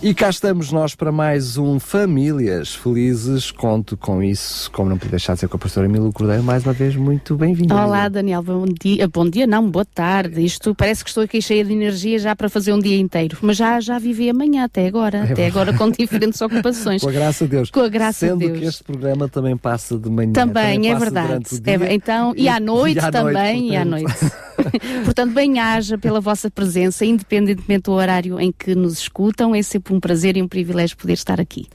E cá estamos nós para mais um Famílias Felizes. Conto com isso, como não podia deixar de ser com a pastora Emílio Cordeiro, mais uma vez muito bem-vindo. Olá, Daniel, bom dia. Bom dia, não, boa tarde. Isto parece que estou aqui cheia de energia já para fazer um dia inteiro, mas já, já vivi amanhã até agora, é até agora com diferentes ocupações. Com a graça de Deus. Com a graça Sendo de Deus. que este programa também passa de manhã. Também, também é verdade. É, dia. então, e à noite e à também, e à noite. portanto, bem-haja pela vossa presença, independentemente do horário em que nos escutam, é sempre um prazer e um privilégio poder estar aqui.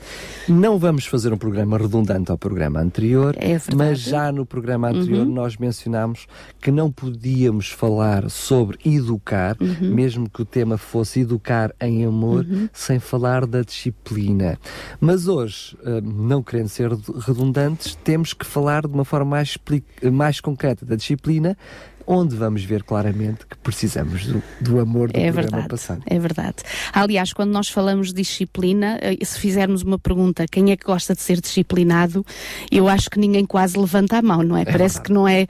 Não vamos fazer um programa redundante ao programa anterior, É. Uhum. mas já no programa anterior nós mencionámos que não podíamos falar sobre educar, Uhum. mesmo que o tema fosse educar em amor, sem falar da disciplina. Mas hoje, eh, não querendo ser redundantes, temos que falar de uma forma mais, mais concreta da disciplina, onde vamos ver claramente que precisamos do, do amor do É programa verdade, passado. é verdade. Aliás, quando nós falamos de disciplina, eh, se fizermos uma pergunta, quem é que gosta de ser disciplinado, eu acho que ninguém quase levanta a mão, não é? Parece verdade. que não é,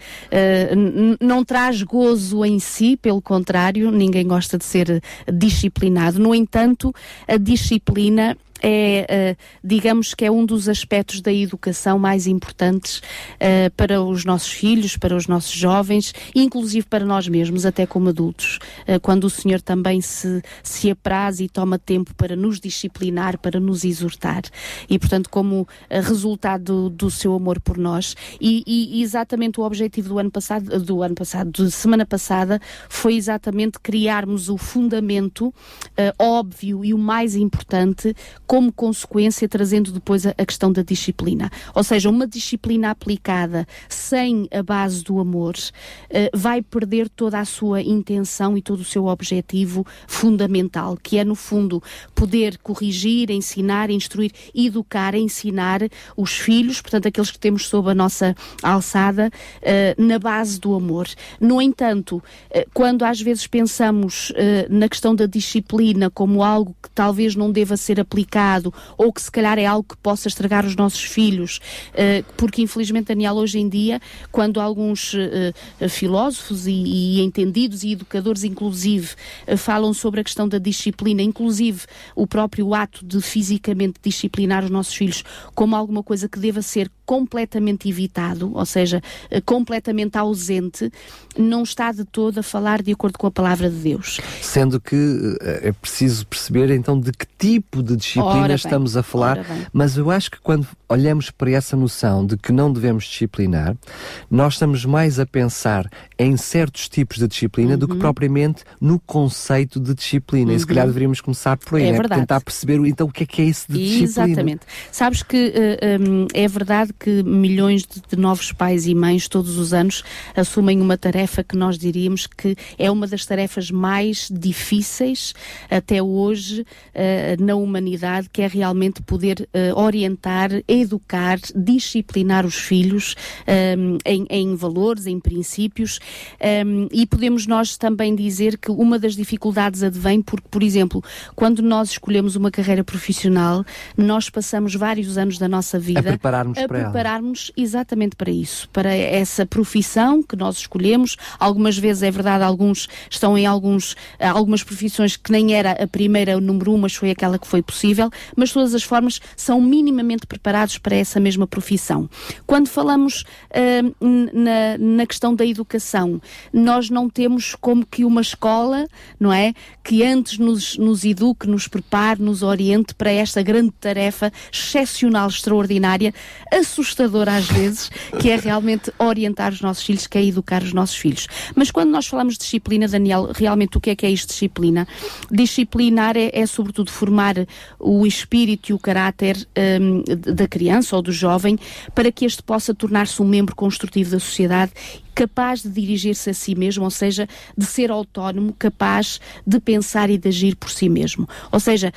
n- não traz gozo em si, pelo contrário, ninguém gosta de ser disciplinado. No entanto, a disciplina é, eh, digamos que é um dos aspectos da educação mais importantes eh, para os nossos filhos, para os nossos jovens, inclusive para nós mesmos, até como adultos, eh, quando o Senhor também se, se apraz e toma tempo para nos disciplinar, para nos exortar. E, portanto, como resultado do, do seu amor por nós, e, e- exatamente o objetivo do ano passado, do ano passado, de semana passada, foi exatamente criarmos o fundamento eh, óbvio e o mais importante, como consequência, trazendo depois a, a questão da disciplina. Ou seja, uma disciplina aplicada sem a base do amor eh, vai perder toda a sua intenção e todo o seu objetivo fundamental, que é, no fundo, poder corrigir, ensinar, instruir, educar, ensinar os filhos, portanto, aqueles que temos sob a nossa alçada, eh, na base do amor. No entanto, eh, quando às vezes pensamos na questão da disciplina como algo que talvez não deva ser aplicado ou que se calhar é algo que possa estragar os nossos filhos, eh, porque infelizmente, Daniel, hoje em dia, quando alguns eh, filósofos e, e entendidos e educadores, inclusive, eh, falam sobre a questão da disciplina, inclusive o próprio ato de fisicamente disciplinar os nossos filhos como alguma coisa que deva ser completamente evitado, ou seja, completamente ausente, não está de todo a falar de acordo com a palavra de Deus. Sendo que é preciso perceber então de que tipo de disciplina Bem, estamos a falar, mas eu acho que quando olhamos para essa noção de que não devemos disciplinar, nós estamos mais a pensar em certos tipos de disciplina Uhum. do que propriamente no conceito de disciplina. E se calhar deveríamos começar por aí, É né? verdade. tentar perceber então o que é que é isso de disciplina. Exatamente. Sabes que eh, hum, é verdade que milhões de, de novos pais e mães todos os anos assumem uma tarefa que nós diríamos que é uma das tarefas mais difíceis até hoje eh, na humanidade, que é realmente poder eh, orientar, educar, disciplinar os filhos hum, em, em valores, em princípios, hum, e podemos nós também dizer que uma das dificuldades advém porque, por exemplo, quando nós escolhemos uma carreira profissional, nós passamos vários anos da nossa vida A prepararmos a para ela. prepararmos exatamente para isso, para essa profissão que nós escolhemos. Algumas vezes é verdade, alguns estão em alguns, algumas profissões que nem era a primeira, o número um, mas foi aquela que foi possível, mas de todas as formas são minimamente preparados para essa mesma profissão. Quando falamos n- na, na questão da educação, nós não temos como que uma escola, não é? Que antes nos, nos eduque, nos prepare, nos oriente para esta grande tarefa excepcional, extraordinária, assustadora às vezes, que é realmente orientar os nossos filhos, que é educar os nossos filhos. Mas quando nós falamos de disciplina, Daniel, realmente o que é que é isto disciplina? Disciplinar é, é sobretudo formar o espírito e o caráter hum, da criança ou do jovem para que este possa tornar-se um membro construtivo da sociedade capaz de dirigir-se a si mesmo, ou seja, de ser autónomo, capaz de pensar e de agir por si mesmo. Ou seja,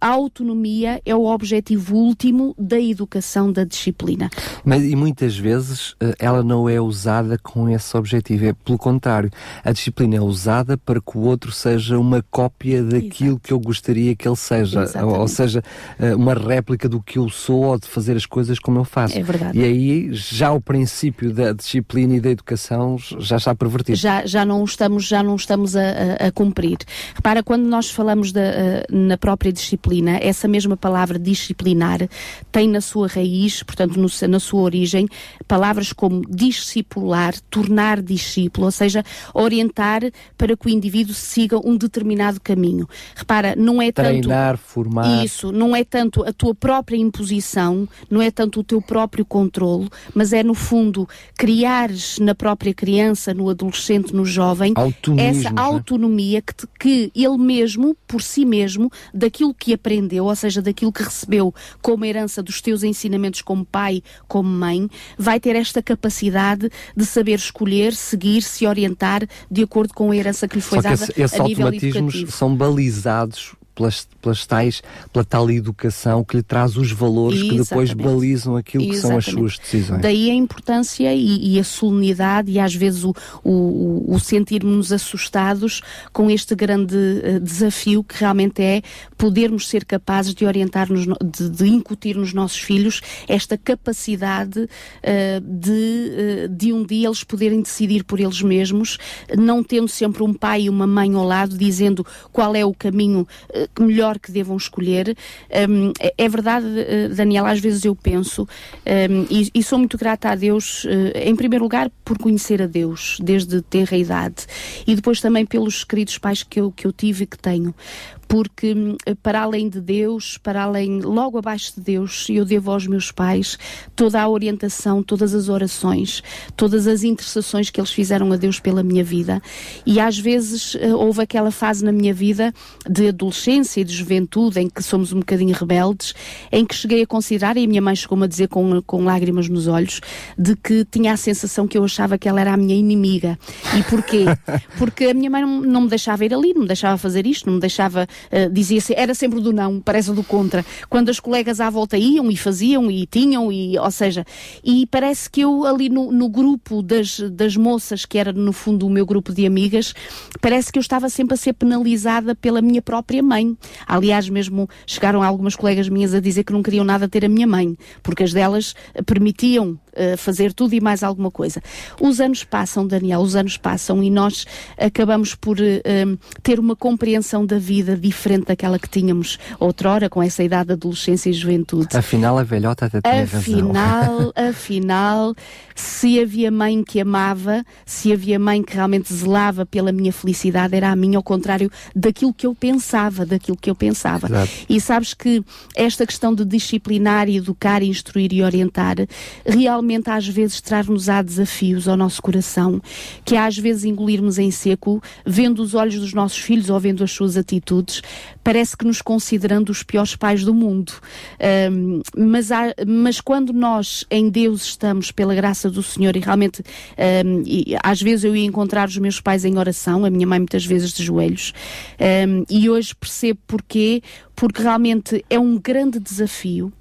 a autonomia é o objetivo último da educação da disciplina. Mas e muitas vezes eh, ela não é usada com esse objetivo, é pelo contrário. A disciplina é usada para que o outro seja uma cópia daquilo Exato. que eu gostaria que ele seja, Exatamente. ou seja, eh, uma réplica do que eu sou ou de fazer as coisas como eu faço. É verdade. E aí já o princípio da disciplina e da educação já está pervertido. Já, já não estamos, já não estamos a, a, a cumprir. Repara, quando nós falamos da, eh, na própria disciplina, essa mesma palavra disciplinar tem na sua raiz, portanto, no, na sua origem, palavras como discipular, tornar discípulo, ou seja, orientar para que o indivíduo siga um determinado caminho. Repara, não é Treinar, tanto. Treinar, formar. Isso, não é tanto a tua própria imposição, não é tanto o teu próprio controlo, mas é no fundo criares na própria criança, no adolescente, no jovem, essa né? autonomia que, te, que ele mesmo, por si mesmo, daquilo que aprendeu, ou seja, daquilo que recebeu como herança dos teus ensinamentos como pai, como mãe, vai ter esta capacidade de saber escolher, seguir, se orientar de acordo com a herança que lhe foi Só dada que esse, esses a nível automatismos educativo. são balizados pelas, pelas tais, pela tal educação que lhe traz os valores que depois balizam aquilo que Exatamente. são as suas decisões. Daí a importância e, e a solenidade e às vezes o, o, o sentirmos assustados com este grande uh, desafio que realmente é podermos ser capazes de orientar-nos, de, de, incutir nos nossos filhos esta capacidade uh, de, uh, de um dia eles poderem decidir por eles mesmos, não tendo sempre um pai e uma mãe ao lado dizendo qual é o caminho melhor que devam escolher. Um, é, é, verdade, Daniela, às vezes eu penso, um, e, e, sou muito grata a Deus, uh, em primeiro lugar, por conhecer a Deus desde tenra idade, e depois também pelos queridos pais que eu, que eu tive e que tenho porque para além de Deus, para além, logo abaixo de Deus, eu devo aos meus pais toda a orientação, todas as orações, todas as intercessões que eles fizeram a Deus pela minha vida. E às vezes eh, houve aquela fase na minha vida de adolescência e de juventude em que somos um bocadinho rebeldes, em que cheguei a considerar, e a minha mãe chegou-me a dizer com, com lágrimas nos olhos, de que tinha a sensação que eu achava que ela era a minha inimiga. E porquê? Porque a minha mãe não, não me deixava ir ali, não me deixava fazer isto, não me deixava Uh, dizia-se, era sempre do não, parece do contra. Quando as colegas à volta iam e faziam e tinham, e, ou seja, e parece que eu ali no, no grupo das, das moças, que era no fundo o meu grupo de amigas, parece que eu estava sempre a ser penalizada pela minha própria mãe. Aliás, mesmo chegaram algumas colegas minhas a dizer que não queriam nada ter a minha mãe, porque as delas permitiam uh, fazer tudo e mais alguma coisa. Os anos passam, Daniel, os anos passam e nós acabamos por uh, ter uma compreensão da vida diferente daquela que tínhamos outrora, com essa idade de adolescência e juventude. Afinal, a velhota até tinha afinal, razão. Afinal, se havia mãe que amava, se havia mãe que realmente zelava pela minha felicidade, era a minha, ao contrário daquilo que eu pensava, daquilo que eu pensava. Exato. E sabes que esta questão de disciplinar, educar, instruir e orientar, realmente às vezes traz-nos-á desafios ao nosso coração, que às vezes engolirmos em seco, vendo os olhos dos nossos filhos ou vendo as suas atitudes, parece que nos considerando os piores pais do mundo. Um, mas, há, mas quando nós em Deus estamos pela graça do Senhor e realmente um, e às vezes eu ia encontrar os meus pais em oração, a minha mãe muitas vezes de joelhos, um, e hoje percebo porquê, porque realmente é um grande desafio,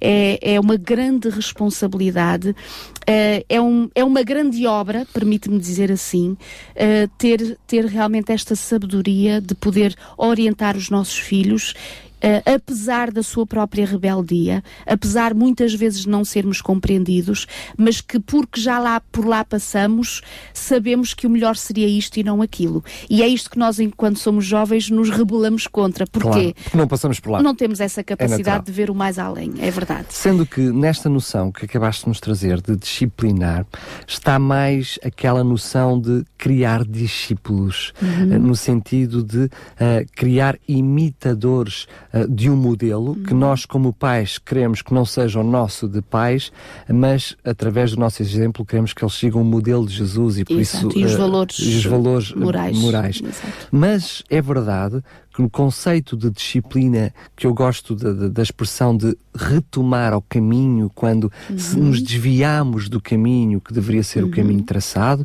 é, é uma grande responsabilidade, uh, é, um, é uma grande obra, permite-me dizer assim, uh, ter, ter realmente esta sabedoria de poder orientar os nossos filhos Uh, apesar da sua própria rebeldia, apesar muitas vezes de não sermos compreendidos, mas que porque já lá por lá passamos, sabemos que o melhor seria isto e não aquilo. E é isto que nós, enquanto somos jovens, nos rebelamos contra. Porquê? Claro, porque não passamos por lá. Não temos essa É capacidade de ver o mais além, é verdade. Sendo que nesta noção que acabaste de nos trazer de disciplinar, está mais aquela noção de criar discípulos, Uhum. uh, no sentido de uh, criar imitadores de um modelo que Uhum. nós, como pais, queremos que não seja o nosso de pais, mas através do nosso exemplo queremos que eles sigam o modelo de Jesus e por Exato, isso e os uh, valores os valores uh, morais. morais. Mas é verdade que o conceito de disciplina, que eu gosto da, da, da expressão de retomar ao caminho quando uhum. nos desviamos do caminho que deveria ser uhum. o caminho traçado,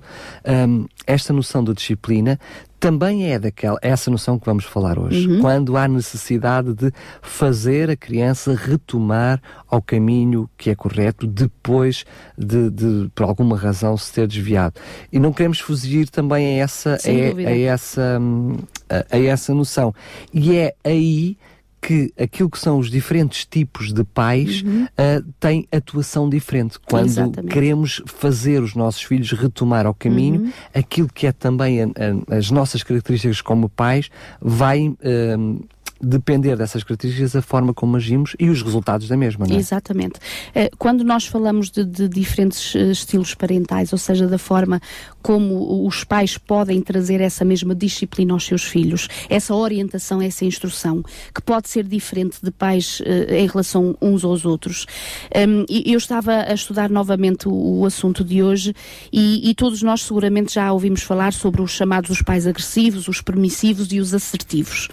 um, esta noção de disciplina também é daquela essa noção que vamos falar hoje. Uhum. Quando há necessidade de fazer a criança retomar ao caminho que é correto depois de, de por alguma razão, se ter desviado. E não queremos fugir também a essa, a, a, essa, hum, a, a essa noção. E é aí que aquilo que são os diferentes tipos de pais uhum. uh, têm atuação diferente. Quando Exatamente. queremos fazer os nossos filhos retomar ao caminho, uhum. aquilo que é também a, a, as nossas características como pais vai. Uh, depender dessas características a forma como agimos e os resultados da mesma, não é? Exatamente. Eh, quando nós falamos de, de diferentes eh, estilos parentais, ou seja, da forma como os pais podem trazer essa mesma disciplina aos seus filhos, essa orientação, essa instrução, que pode ser diferente de pais uh, em relação uns aos outros. Um, eu estava a estudar novamente o, o assunto de hoje e, e, todos nós seguramente já ouvimos falar sobre os chamados os pais agressivos, os permissivos e os assertivos.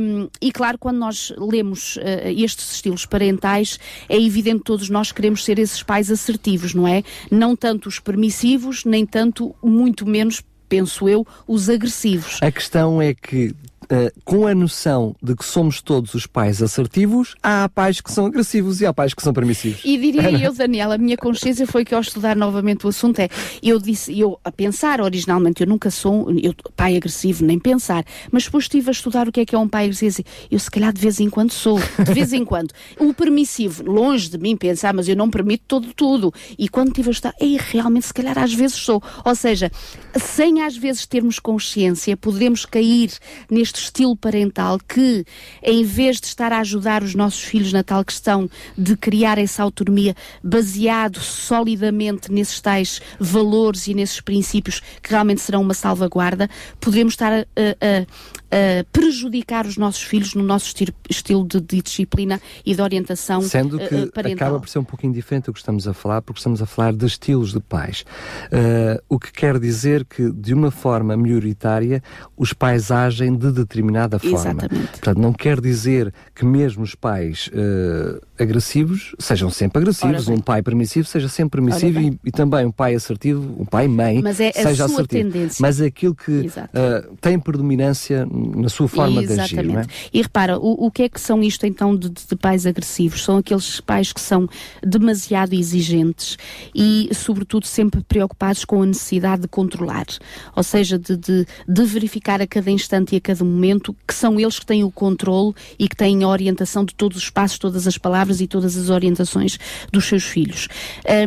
Um, e claro, quando nós lemos uh, estes estilos parentais, é evidente que todos nós queremos ser esses pais assertivos, não é? Não tanto os permissivos, nem tanto, muito menos penso eu, os agressivos. A questão é que uh, com a noção de que somos todos os pais assertivos, há pais que são agressivos e há pais que são permissivos. E diria eu, Daniela, a minha consciência foi que ao estudar novamente o assunto é, eu disse, eu a pensar originalmente, eu nunca sou eu, pai agressivo, nem pensar, mas depois estive a estudar o que é que é um pai agressivo, eu se calhar de vez em quando sou, de vez em quando. O permissivo, longe de mim pensar, mas eu não permito todo tudo. E quando estive a estudar, ei, realmente se calhar às vezes sou. Ou seja, sem às vezes termos consciência, podemos cair neste este estilo parental que, em vez de estar a ajudar os nossos filhos na tal questão de criar essa autonomia baseado solidamente nesses tais valores e nesses princípios que realmente serão uma salvaguarda, podemos estar a, a, uh, prejudicar os nossos filhos no nosso estilo de, de, disciplina e de orientação Sendo que uh, parental. acaba por ser um pouquinho diferente do que estamos a falar, porque estamos a falar de estilos de pais. Uh, o que quer dizer que, de uma forma maioritária, os pais agem de determinada forma. Exatamente. Portanto, não quer dizer que mesmo os pais agressivos sejam sempre agressivos, um pai permissivo seja sempre permissivo e, e, também um pai assertivo, um pai mãe Mas é seja assertivo. Tendência. Mas aquilo que tem predominância na sua forma Exatamente. de agir. Não é? E repara, o, o que é que são isto então de, de, pais agressivos? São aqueles pais que são demasiado exigentes e, sobretudo, sempre preocupados com a necessidade de controlar, ou seja, de, de, de verificar a cada instante e a cada momento que são eles que têm o controle e que têm a orientação de todos os passos, todas as palavras e todas as orientações dos seus filhos.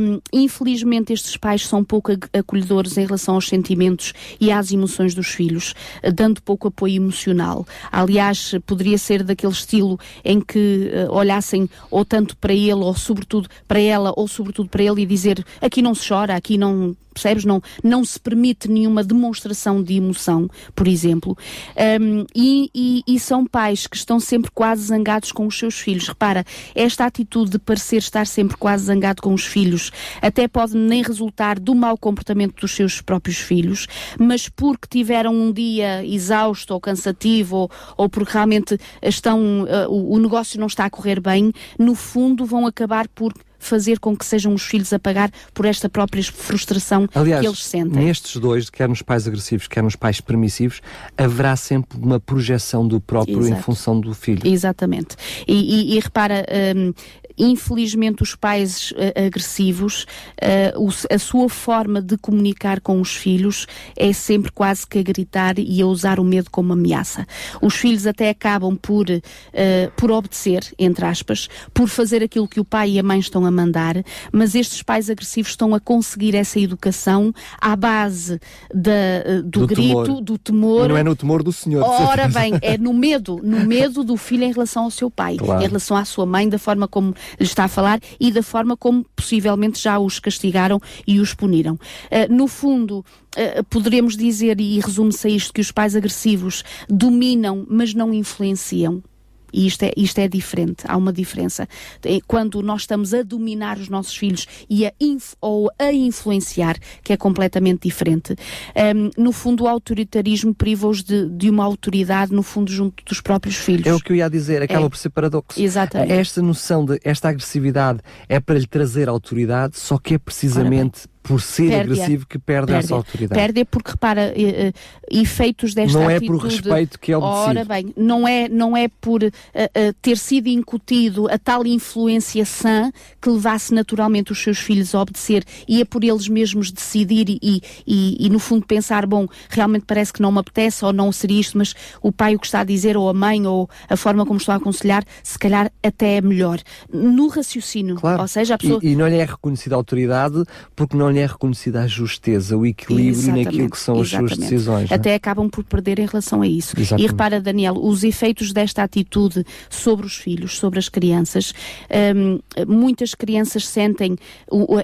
Um, infelizmente, estes pais são pouco acolhedores em relação aos sentimentos e às emoções dos filhos, dando pouco apoio emocional. Aliás, poderia ser daquele estilo em que uh, olhassem ou tanto para ele, ou sobretudo para ela, ou sobretudo para ele e dizer aqui não se chora, aqui não percebes? Não, não se permite nenhuma demonstração de emoção, por exemplo. Um, e, e, e, são pais que estão sempre quase zangados com os seus filhos. Repara, esta atitude de parecer estar sempre quase zangado com os filhos até pode nem resultar do mau comportamento dos seus próprios filhos, mas porque tiveram um dia exausto ou cansativo ou, ou porque realmente estão, uh, o, o negócio não está a correr bem, no fundo vão acabar por fazer com que sejam os filhos a pagar por esta própria frustração Aliás, que eles sentem. Nestes dois, quer nos pais agressivos, quer nos pais permissivos, haverá sempre uma projeção do próprio Exato. em função do filho. Exatamente. E, e, e repara, um, infelizmente os pais uh, agressivos, o, a sua forma de comunicar com os filhos é sempre quase que a gritar e a usar o medo como ameaça. Os filhos até acabam por, uh, por obedecer, entre aspas, por fazer aquilo que o pai e a mãe estão a mandar, mas estes pais agressivos estão a conseguir essa educação à base da, do, do grito, temor. do temor. não é no temor do Senhor. Ora bem, é no medo, no medo do filho em relação ao seu pai, claro. em relação à sua mãe, da forma como está a falar e da forma como possivelmente já os castigaram e os puniram. Uh, no fundo, uh, poderemos dizer, e resume-se a isto, que os pais agressivos dominam, mas não influenciam E isto é, isto é diferente, há uma diferença. Quando nós estamos a dominar os nossos filhos e a ou a influenciar, que é completamente diferente. Um, no fundo, o autoritarismo priva-os de, de, uma autoridade, no fundo, junto dos próprios filhos. É o que eu ia dizer, acaba é. por ser paradoxo. Exatamente. Esta noção de esta agressividade é para lhe trazer autoridade, só que é precisamente por ser agressivo que perde, perde, essa autoridade. Perde porque repara, uh, efeitos desta não atitude... Não é por respeito que ele decide. Ora bem, não é, não é por uh, uh, ter sido incutido a tal influência sã que levasse naturalmente os seus filhos a obedecer e é por eles mesmos decidir e, e, e, no fundo pensar, bom, realmente parece que não me apetece ou não seria isto, mas o pai o que está a dizer ou a mãe ou a forma como estou a aconselhar, se calhar até é melhor. No raciocínio, claro. ou seja, a pessoa... E, e não lhe é reconhecida a autoridade porque não lhe é reconhecida a justeza, o equilíbrio exatamente, naquilo que são exatamente. as suas decisões. É? Até acabam por perder em relação a isso. Exatamente. E repara, Daniel, os efeitos desta atitude sobre os filhos, sobre as crianças, um, muitas crianças sentem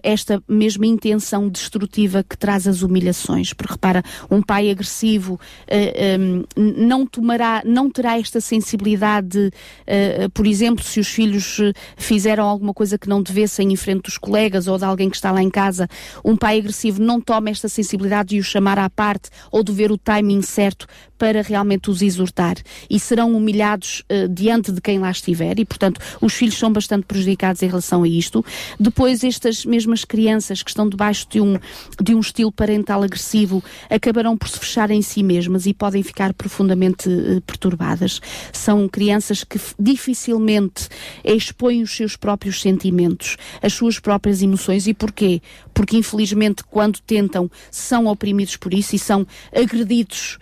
esta mesma intenção destrutiva que traz as humilhações. Porque repara, um pai agressivo uh, um, não tomará, não terá esta sensibilidade, uh, por exemplo, se os filhos fizeram alguma coisa que não devessem em frente dos colegas ou de alguém que está lá em casa, um pai agressivo não toma esta sensibilidade de os chamar à parte ou de ver o timing certo para realmente os exortar e serão humilhados uh, diante de quem lá estiver e, portanto, os filhos são bastante prejudicados em relação a isto. Depois, estas mesmas crianças que estão debaixo de um, de um estilo parental agressivo acabarão por se fechar em si mesmas e podem ficar profundamente uh, perturbadas. São crianças que dificilmente expõem os seus próprios sentimentos, as suas próprias emoções. E porquê? Porque, infelizmente, quando tentam, são oprimidos por isso e são agredidos,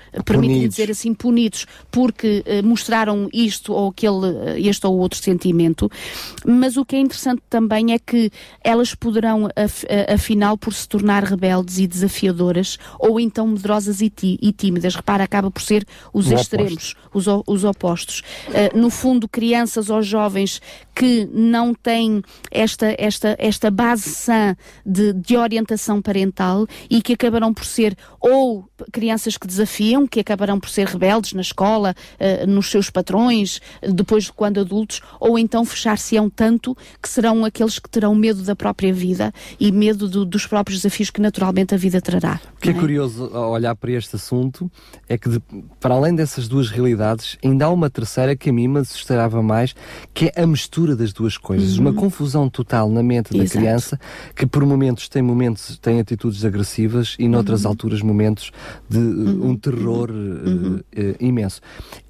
permitem dizer assim, punidos porque uh, mostraram isto ou aquele, uh, este ou outro sentimento. Mas o que é interessante também é que elas poderão, af afinal, por se tornar rebeldes e desafiadoras ou então medrosas e, e tímidas. Repara, acaba por ser os o extremos, os, os, opostos. Uh, no fundo, crianças ou jovens que não têm esta, esta, esta base sã de, de orientação parental e que acabarão por ser ou crianças que desafiam, que acabarão por ser rebeldes na escola, uh, nos seus patrões, depois quando adultos, ou então fechar-se-ão tanto que serão aqueles que terão medo da própria vida e medo do, dos próprios desafios que naturalmente a vida trará. O que é, é, curioso ao olhar para este assunto é que, de, para além dessas duas realidades, ainda há uma terceira que a mim me assustava mais, que é a mistura das duas coisas. Uhum. Uma confusão total na mente da Exato. criança que por momentos tem momentos, tem atitudes agressivas e noutras uhum. alturas momentos de uhum. um terror uhum. uh, imenso.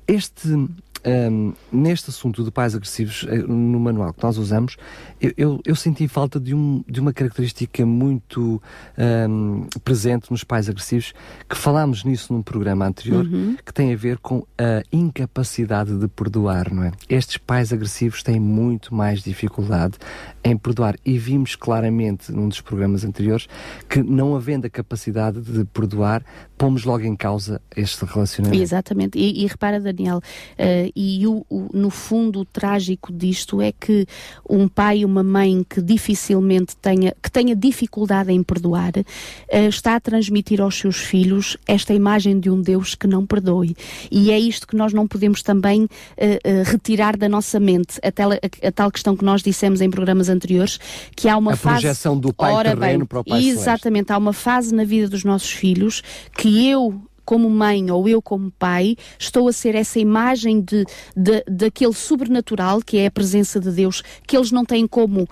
Este um, neste assunto de pais agressivos, eh, no manual que nós usamos, eu, eu, eu senti falta de, um, de uma característica muito um, presente nos pais agressivos, que falámos nisso num programa anterior, uhum. que tem a ver com a incapacidade de perdoar, não é? Estes pais agressivos têm muito mais dificuldade em perdoar e vimos claramente num dos programas anteriores que não havendo a capacidade de perdoar, pomos logo em causa este relacionamento. Exatamente. E, e repara, Daniel, uh, e o, o, no fundo o trágico disto é que um pai e uma mãe que dificilmente tenha, que tenha dificuldade em perdoar, uh, está a transmitir aos seus filhos esta imagem de um Deus que não perdoe. E é isto que nós não podemos também uh, retirar da nossa mente, a, tel, a, a, tal questão que nós dissemos em programas anteriores, que há uma a fase... A projeção do pai Ora terreno bem, para o pai Exatamente, celeste. há uma fase na vida dos nossos filhos que eu como mãe ou eu como pai, estou a ser essa imagem de, de, daquele sobrenatural que é a presença de Deus, que eles não têm como uh,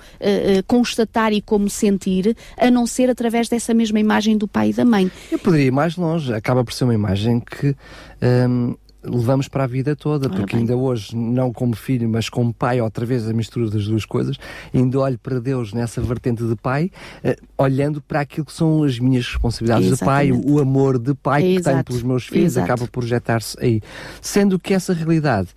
constatar e como sentir, a não ser através dessa mesma imagem do pai e da mãe. Eu poderia ir mais longe, acaba por ser uma imagem que um, levamos para a vida toda, Ora porque bem. ainda hoje, não como filho, mas como pai, outra vez a mistura das duas coisas, ainda olho para Deus nessa vertente de pai, uh, olhando para aquilo que são as minhas responsabilidades Exatamente. de pai, o, amor de pai Exato. que tenho pelos meus filhos, Exato. acaba por projetar-se aí. Sendo que essa realidade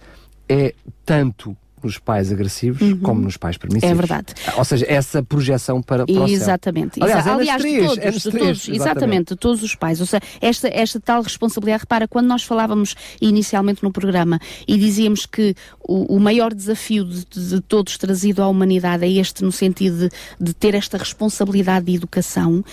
é tanto nos pais agressivos uhum. como nos pais permissivos. É verdade. Ou seja, essa projeção para, para Exatamente. o céu. Aliás, Aliás, é três, todos, é de todos, exatamente, de todos os pais. Ou seja, esta, esta tal responsabilidade, repara, quando nós falávamos inicialmente no programa e dizíamos que o, o maior desafio de, de, todos trazido à humanidade é este no sentido de, de ter esta responsabilidade de educação, uh,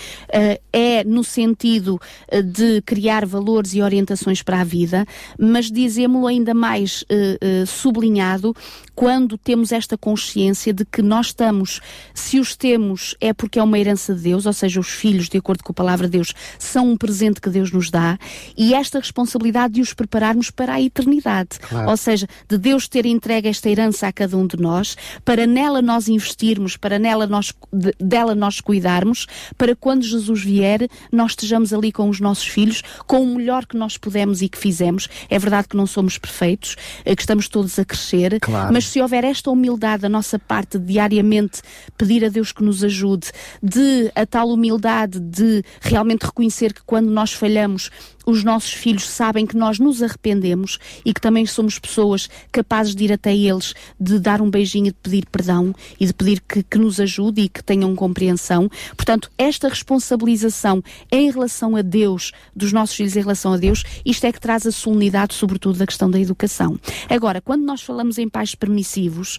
é no sentido uh, de criar valores e orientações para a vida, mas dizemos-lo ainda mais uh, sublinhado quando temos esta consciência de que nós estamos, se os temos, é porque é uma herança de Deus, ou seja, os filhos, de acordo com a palavra de Deus, são um presente que Deus nos dá, e esta responsabilidade de os prepararmos para a eternidade. Claro. Ou seja, de Deus ter entregue esta herança a cada um de nós, para nela nós investirmos, para nela nós, de, dela nós cuidarmos, para quando Jesus vier, nós estejamos ali com os nossos filhos, com o melhor que nós pudemos e que fizemos. É verdade que não somos perfeitos, eh, que estamos todos a crescer, claro. mas mas se houver esta humildade da nossa parte diariamente pedir a Deus que nos ajude, de a tal humildade de realmente reconhecer que quando nós falhamos os nossos filhos sabem que nós nos arrependemos e que também somos pessoas capazes de ir até eles, de dar um beijinho, de pedir perdão e de pedir que, que nos ajude e que tenham compreensão. Portanto, esta responsabilização em relação a Deus, dos nossos filhos em relação a Deus, isto é que traz a solenidade, sobretudo, da questão da educação. Agora, quando nós falamos em pais permissivos,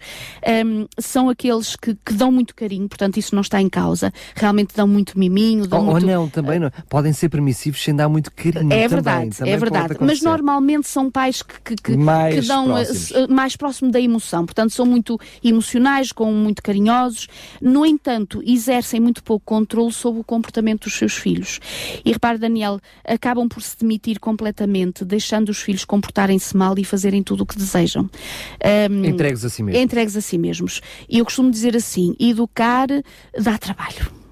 um, são aqueles que, que, dão muito carinho, portanto, isso não está em causa, realmente dão muito miminho. Dão ou, muito, ou não, também não. Podem ser permissivos sem dar muito carinho. É verdade, também, é verdade. Mas normalmente são pais que, que, que, mais que dão uh, mais próximo da emoção, portanto são muito emocionais, com muito carinhosos. No entanto, exercem muito pouco controle sobre o comportamento dos seus filhos. E repare, Daniel, acabam por se demitir completamente, deixando os filhos comportarem-se mal e fazerem tudo o que desejam. Um, entregues a si mesmos. Entregues a si mesmos. E eu costumo dizer assim: educar dá trabalho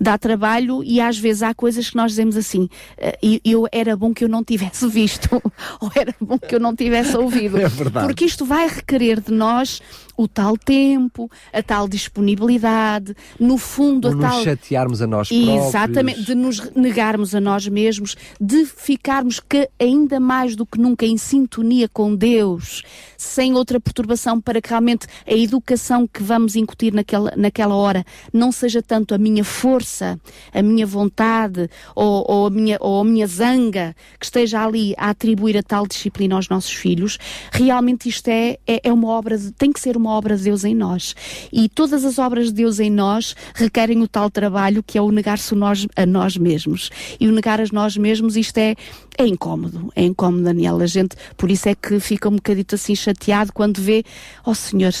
dá trabalho e às vezes há coisas que nós dizemos assim, uh, eu era bom que eu não tivesse visto, ou era bom que eu não tivesse ouvido. É verdade. Porque isto vai requerer de nós o tal tempo, a tal disponibilidade, no fundo a tal... nos chatearmos a nós próprios. Exatamente, de nos negarmos a nós mesmos, de ficarmos que ainda mais do que nunca em sintonia com Deus, sem outra perturbação para que realmente a educação que vamos incutir naquela, naquela hora não seja tanto a minha força, a minha vontade ou, ou, a minha, ou a minha zanga que esteja ali a atribuir a tal disciplina aos nossos filhos. Realmente isto é, é, é uma obra, de, tem que ser uma obra de Deus em nós. E todas as obras de Deus em nós requerem o tal trabalho que é o negar-se a nós mesmos. E o negar a nós mesmos, isto é, é incómodo. É incómodo, Daniel. A gente, por isso é que fica um bocadito assim chateado quando vê, oh, Senhor,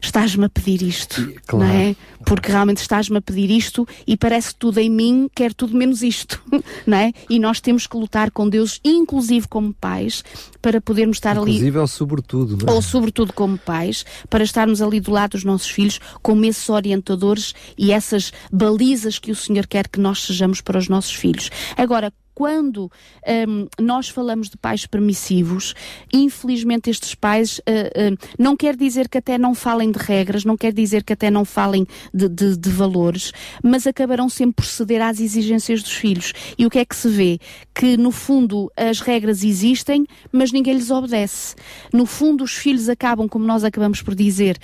estás-me a pedir isto. Claro. Não é? Porque realmente estás-me a pedir isto e parece que tudo em mim quer tudo menos isto. Não é? E nós temos que lutar com Deus, inclusive como pais, para podermos estar inclusive, ali. Inclusive ou sobretudo. Não é? Ou sobretudo como pais, para estarmos ali do lado dos nossos filhos como esses orientadores e essas balizas que o Senhor quer que nós sejamos para os nossos filhos. Agora, quando um, nós falamos de pais permissivos, infelizmente estes pais uh, uh, não quer dizer que até não falem de regras, não quer dizer que até não falem de, de, de, valores, mas acabarão sempre por ceder às exigências dos filhos. E o que é que se vê? Que no fundo as regras existem, mas ninguém lhes obedece. No fundo os filhos acabam, como nós acabamos por dizer,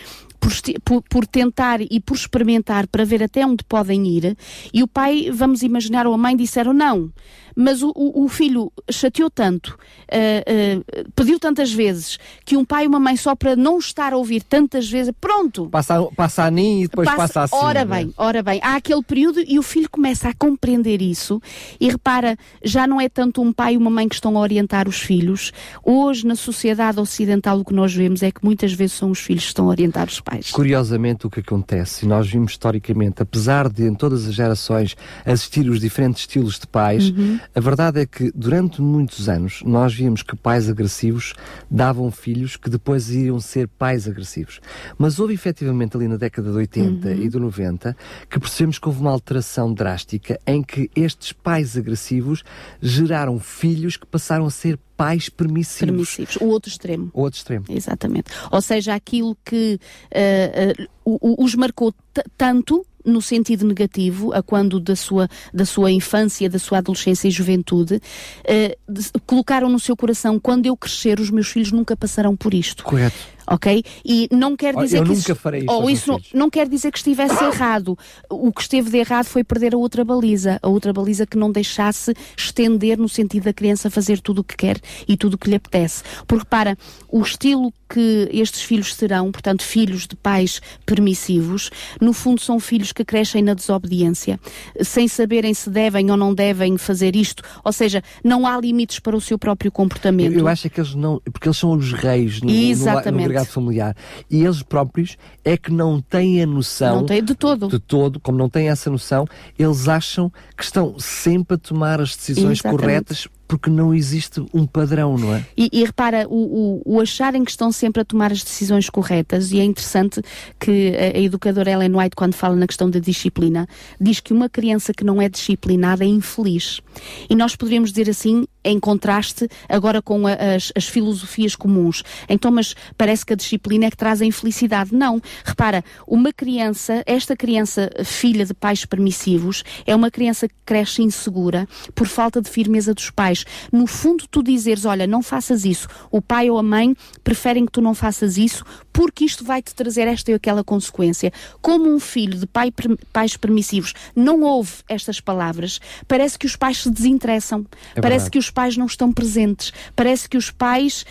por, por, tentar e por experimentar para ver até onde podem ir, e o pai, vamos imaginar, ou a mãe disseram não mas o, o, filho chateou tanto, uh, uh, pediu tantas vezes, que um pai e uma mãe só para não estar a ouvir tantas vezes, pronto. Passa, passa a mim e depois passa, passa assim. Ora né? bem, ora bem, há aquele período e o filho começa a compreender isso e repara, já não é tanto um pai e uma mãe que estão a orientar os filhos. Hoje, na sociedade ocidental, o que nós vemos é que muitas vezes são os filhos que estão a orientar os pais. Curiosamente, o que acontece, e nós vimos historicamente, apesar de em todas as gerações assistir os diferentes estilos de pais, uhum. A verdade é que durante muitos anos nós víamos que pais agressivos davam filhos que depois iriam ser pais agressivos. Mas houve efetivamente ali na década de 80 uhum. e do 90 que percebemos que houve uma alteração drástica em que estes pais agressivos geraram filhos que passaram a ser pais permissivos. Permissivos. O outro extremo. O outro extremo. Exatamente. Ou seja, aquilo que uh, uh, os marcou tanto no sentido negativo, a quando da sua, da sua infância, da sua adolescência e juventude, uh, de, colocaram no seu coração, quando eu crescer, os meus filhos nunca passarão por isto. Correto. Ok? E não quer dizer eu que nunca isso, farei isto ou isso não, não quer dizer que estivesse errado. O que esteve de errado foi perder a outra baliza, a outra baliza que não deixasse estender no sentido da criança fazer tudo o que quer e tudo o que lhe apetece. Porque para o estilo que estes filhos serão, portanto, filhos de pais permissivos, no fundo são filhos que crescem na desobediência, sem saberem se devem ou não devem fazer isto, ou seja, não há limites para o seu próprio comportamento. Eu, eu acho que eles não, porque eles são os reis no, Exatamente. no, no agregado familiar e eles próprios é que não têm a noção Não tem de todo. de todo, como não têm essa noção, eles acham que estão sempre a tomar as decisões Exatamente. corretas porque não existe um padrão, não é? E, e repara, o, o, o acharem que estão sempre a tomar as decisões corretas, e é interessante que a, a educadora Ellen White, quando fala na questão da disciplina, diz que uma criança que não é disciplinada é infeliz. E nós poderíamos dizer assim, em contraste agora com a, as, as filosofias comuns. Então, mas parece que a disciplina é que traz a infelicidade. Não. Repara, uma criança, esta criança filha de pais permissivos, é uma criança que cresce insegura por falta de firmeza dos pais. No fundo, tu dizeres, olha, não faças isso. O pai ou a mãe preferem que tu não faças isso porque isto vai te trazer esta e aquela consequência. Como um filho de pai, pais permissivos não ouve estas palavras, parece que os pais se desinteressam. É parece que os pais não estão presentes. Parece que os pais,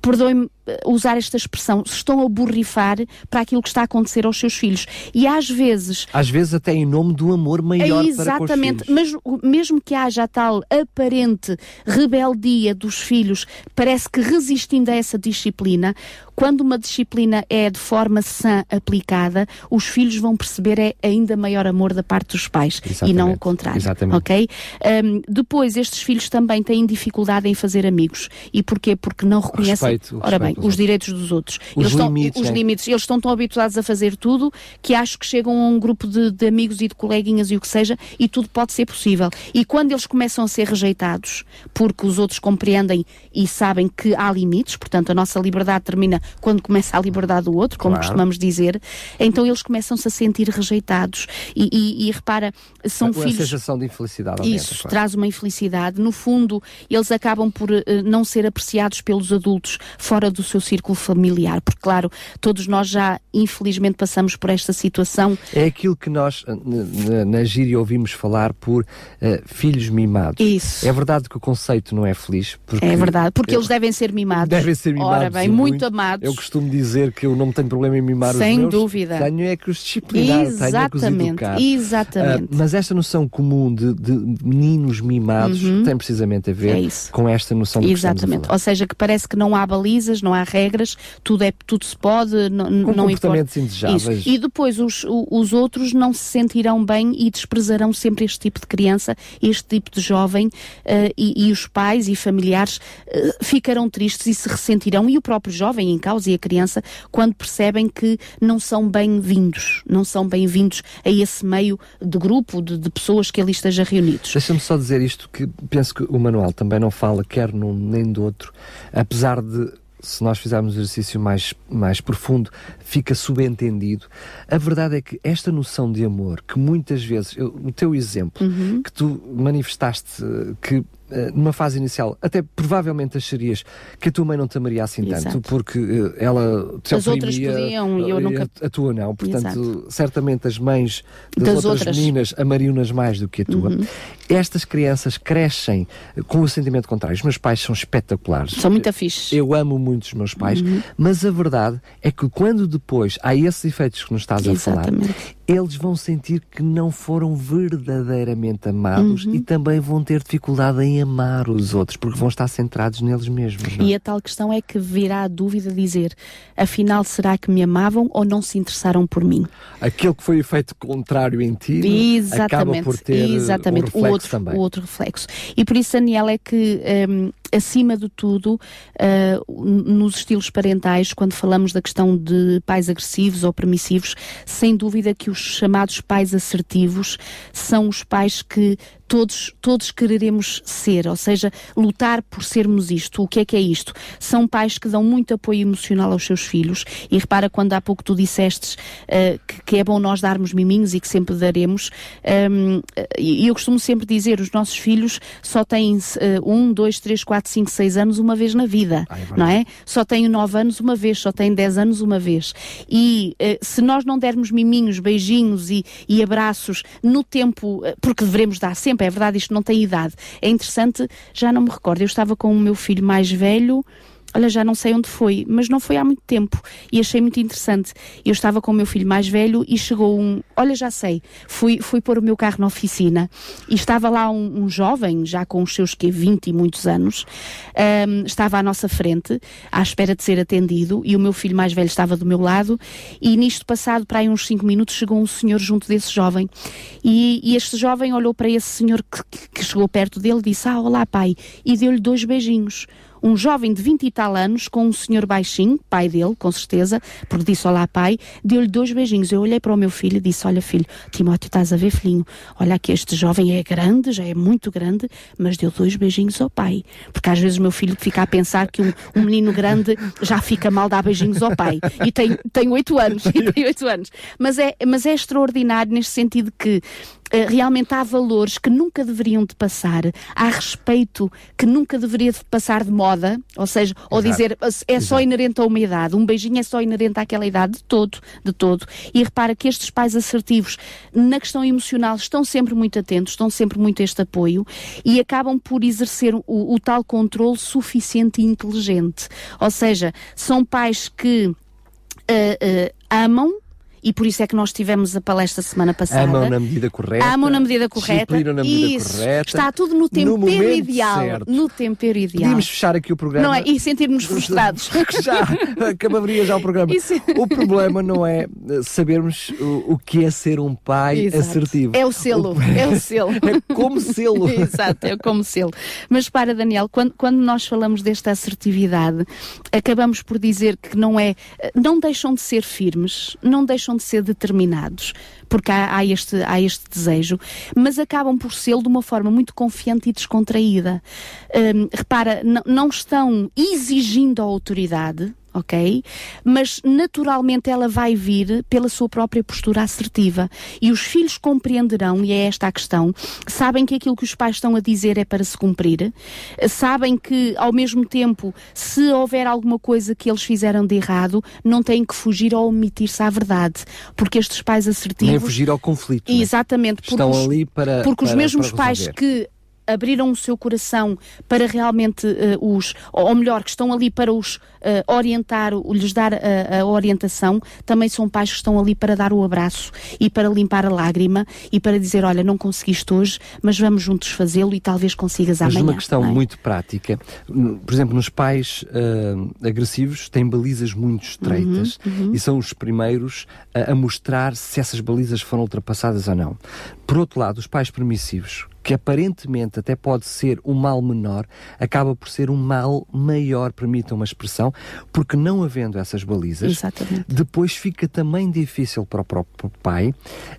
perdoem-me usar esta expressão, se estão a borrifar para aquilo que está a acontecer aos seus filhos. E às vezes Às vezes até em nome do amor maior é para com os exatamente, filhos. mas mesmo que haja a tal aparente rebeldia dos filhos, parece que resistindo a essa disciplina, quando uma disciplina é de forma sã aplicada, os filhos vão perceber é ainda maior amor da parte dos pais e Exatamente, não o contrário. exatamente. Ok? Um, depois, estes filhos também têm dificuldade em fazer amigos. E porquê? Porque não reconhecem Respeito, ora bem, respeito pelos os direitos dos outros. Os eles estão, limites, os né? limites. Eles estão tão habituados a fazer tudo que acho que chegam a um grupo de, de amigos e de coleguinhas e o que seja, e tudo pode ser possível. E quando eles começam a ser rejeitados, porque os outros compreendem e sabem que há limites, portanto a nossa liberdade termina quando começa a liberdade do outro, como Claro. costumamos dizer, então eles começam-se a sentir rejeitados. E, e- e repara, são a, filhos. sensação de infelicidade aumenta, Isso claro. traz uma infelicidade. No fundo, eles acabam por eh, não ser apreciados pelos adultos fora do seu círculo familiar. Porque, claro, todos nós já, infelizmente, passamos por esta situação. É aquilo que nós eh, na, na gíria ouvimos falar por eh, filhos mimados. Isso. É verdade que o conceito não é feliz. Porque É verdade, porque eles devem ser mimados. Devem ser mimados. Ora bem, e muito, amados. Eu costumo dizer que eu não tenho problema em mimar Sem os meus. dúvida. Tenho é que os disciplinar, tenho é que os Exatamente, educar. exatamente. Ah, mas esta noção comum de, de meninos mimados tem precisamente a ver É com esta noção de Exatamente. Ou seja, que parece que não há balizas, não há regras, tudo, é, tudo se pode, não, Com não importa. comportamentos indesejáveis. Isso. E depois os, os outros não se sentirão bem e desprezarão sempre este tipo de criança, este tipo de jovem, eh, e, e os pais e familiares eh, ficarão tristes e se ressentirão, e o próprio jovem em causa e a criança, quando percebem que não são bem-vindos, não são bem-vindos a esse meio de grupo, de, de pessoas que ali esteja reunidos. Deixa-me só dizer isto que penso que o manual também não fala, quer num nem do outro, apesar de se nós fizermos um exercício mais, mais profundo, fica subentendido. A verdade é que esta noção de amor, que muitas vezes, eu, o teu exemplo, Uhum. que tu manifestaste eh, que numa fase inicial, até provavelmente acharias que a tua mãe não te amaria assim tanto, Exato. porque eh, ela te As outras podiam e eu eh, nunca- a, a tua não. Portanto, certamente as mães das, Das outras, outras. meninas amariam-nas mais do que a tua. Uhum. Estas crianças crescem com o sentimento contrário. Os meus pais são espetaculares. São muito afixes. Eu amo muito os meus pais, Uhum. mas a verdade é que quando depois há esses efeitos que nos estás a falar, Exatamente. Eles vão sentir que não foram verdadeiramente amados Uhum. e também vão ter dificuldade em amar os outros, porque vão estar centrados neles mesmos. não é? E a tal questão é que virá a dúvida dizer, afinal, será que me amavam ou não se interessaram por mim? Aquele que foi o efeito contrário em ti acaba Exatamente, por ter exatamente. um o outro, também. o outro reflexo. E por isso, Daniel, é que hum, acima de tudo, n- nos estilos parentais, quando falamos da questão de pais agressivos ou permissivos, sem dúvida que os chamados pais assertivos são os pais que todos, todos quereremos ser, ou seja, lutar por sermos isto. O que é que é isto? São pais que dão muito apoio emocional aos seus filhos e repara quando há pouco tu dissestes uh, que, que, é bom nós darmos miminhos e que sempre daremos, um, e eu costumo sempre dizer, os nossos filhos só têm uh, um, dois, três, quatro, cinco, seis anos uma vez na vida, ah, é não é? Só têm nove anos uma vez, só têm dez anos uma vez. E uh, se nós não dermos miminhos, beijinhos e, e abraços no tempo, porque devemos dar sempre, é verdade, isto não tem idade. É interessante, já não me recordo, eu estava com o meu filho mais velho, olha, já não sei onde foi, mas não foi há muito tempo e achei muito interessante. Eu estava com o meu filho mais velho e chegou um, olha, já sei, fui, fui pôr o meu carro na oficina e estava lá um, um jovem, já com os seus que 20 e muitos anos, um, estava à nossa frente, à espera de ser atendido e o meu filho mais velho estava do meu lado e nisto passado para aí uns 5 minutos chegou um senhor junto desse jovem e, e este jovem olhou para esse senhor que, que chegou perto dele e disse, ah, olá pai, e deu-lhe dois beijinhos um jovem de 20 e tal anos, com um senhor baixinho, pai dele, com certeza, porque disse olá pai, deu-lhe dois beijinhos. Eu olhei para o meu filho e disse: Olha, filho, Timóteo, estás a ver, filhinho? Olha que este jovem é grande, já é muito grande, mas deu dois beijinhos ao pai. Porque às vezes o meu filho fica a pensar que um, um menino grande já fica mal dar beijinhos ao pai. E tem, 8 anos, e tem 8 anos. Mas é, mas é extraordinário neste sentido que realmente há valores que nunca deveriam de passar, há respeito que nunca deveria de passar de moda, ou seja, Exato. ou dizer é só inerente a uma idade, um beijinho é só inerente àquela idade, de todo, de todo. E repara que estes pais assertivos, na questão emocional, estão sempre muito atentos, estão sempre muito a este apoio e acabam por exercer o, o tal controle suficiente e inteligente. Ou seja, são pais que uh, uh, amam, e por isso é que nós tivemos a palestra semana passada. Amam na medida correta. Amam na medida correta. na medida isso. correta. Está tudo no tempero no ideal. Certo. No tempero ideal. Podíamos fechar aqui o programa. Não é? E sentir-nos frustrados. já, acabaria já o programa. Isso. O problema não é sabermos o, o que é ser um pai Exato. assertivo. É o selo. O... É o selo. é como selo. Exato, é como selo. Mas para, Daniel, quando, quando nós falamos desta assertividade, acabamos por dizer que não é. Não deixam de ser firmes, não deixam deixam de ser determinados, porque há, há, este, há este desejo, mas acabam por ser de uma forma muito confiante e descontraída. Um, repara, não estão exigindo a autoridade, ok? Mas naturalmente ela vai vir pela sua própria postura assertiva. E os filhos compreenderão, e é esta a questão, sabem que aquilo que os pais estão a dizer é para se cumprir, sabem que, ao mesmo tempo, se houver alguma coisa que eles fizeram de errado, não têm que fugir ou omitir-se à verdade. Porque estes pais assertivos. Nem fugir ao conflito. Né? Exatamente. Estão os, ali para. Porque para, os mesmos pais que abriram o seu coração para realmente uh, os, ou melhor, que estão ali para os uh, orientar, lhes dar a, a, orientação, também são pais que estão ali para dar o abraço e para limpar a lágrima e para dizer, olha, não conseguiste hoje, mas vamos juntos fazê-lo e talvez consigas mas amanhã. Mas uma questão é? muito prática, por exemplo, nos pais uh, agressivos têm balizas muito estreitas uhum, uhum. e são os primeiros a, a mostrar se essas balizas foram ultrapassadas ou não. Por outro lado, os pais permissivos, que aparentemente até pode ser um mal menor, acaba por ser um mal maior, permitam uma expressão, porque não havendo essas balizas, Exatamente. depois fica também difícil para o próprio pai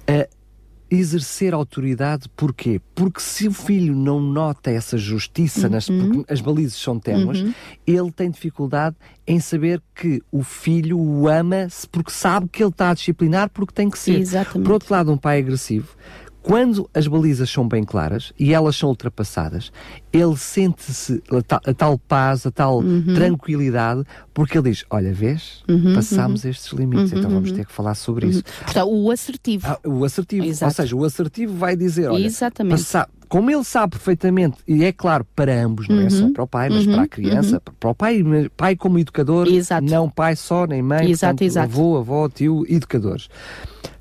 uh, exercer autoridade. Porquê? Porque se o filho não nota essa justiça, uhum. nas, porque as balizas são temas, uhum. ele tem dificuldade em saber que o filho o ama porque sabe que ele está a disciplinar porque tem que ser. Exatamente. Por outro lado, um pai agressivo quando as balizas são bem claras e elas são ultrapassadas, ele sente-se a, a, tal paz, a tal uhum. tranquilidade, porque ele diz: Olha, vês, uhum, passámos uhum. estes limites, então vamos uhum. ter que falar sobre isso. Uhum. Portanto, o assertivo. Ah, o assertivo. Exato. Ou seja, o assertivo vai dizer: Olha, Exatamente. Passa, como ele sabe perfeitamente, e é claro para ambos, não é só uhum. para o pai, mas para a criança, para o pai, pai como educador, exato. não pai só, nem mãe, exato, portanto, exato. avô, avó, tio, educadores.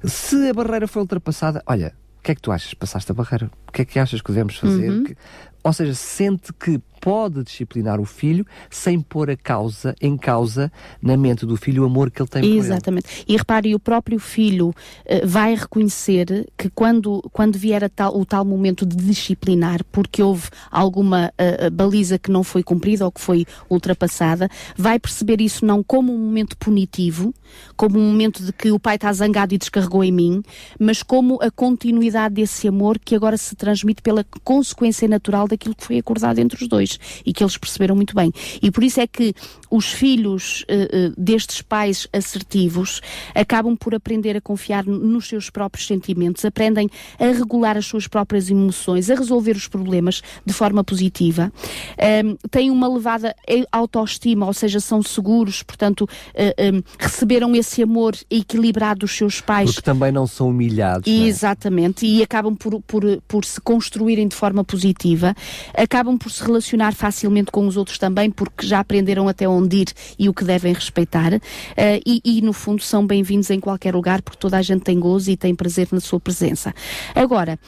Se a barreira foi ultrapassada, olha, o que é que tu achas? Passaste a barreira. O que é que achas que devemos fazer? Uhum. Que... ou seja, sente que pode disciplinar o filho sem pôr a causa em causa na mente do filho o amor que ele tem por ele. Exatamente. E repare, o próprio filho uh, vai reconhecer que quando, quando vier tal, o tal momento de disciplinar, porque houve alguma uh, baliza que não foi cumprida ou que foi ultrapassada, vai perceber isso não como um momento punitivo, como um momento de que o pai está zangado e descarregou em mim, mas como a continuidade desse amor que agora se transmite pela consequência natural daquilo que foi acordado entre os dois e que eles perceberam muito bem. E por isso é que os filhos uh, destes pais assertivos acabam por aprender a confiar nos seus próprios sentimentos, aprendem a regular as suas próprias emoções, a resolver os problemas de forma positiva, um, têm uma elevada autoestima, ou seja, são seguros, portanto, uh, um, receberam esse amor equilibrado dos seus pais. Porque também não são humilhados. É? Exatamente, e acabam por, por, por se construírem de forma positiva, acabam por se relacionar relacionar facilmente com os outros também, porque já aprenderam até onde ir e o que devem respeitar. Uh, e, e, no fundo, são bem-vindos em qualquer lugar, porque toda a gente tem gozo e tem prazer na sua presença. Agora,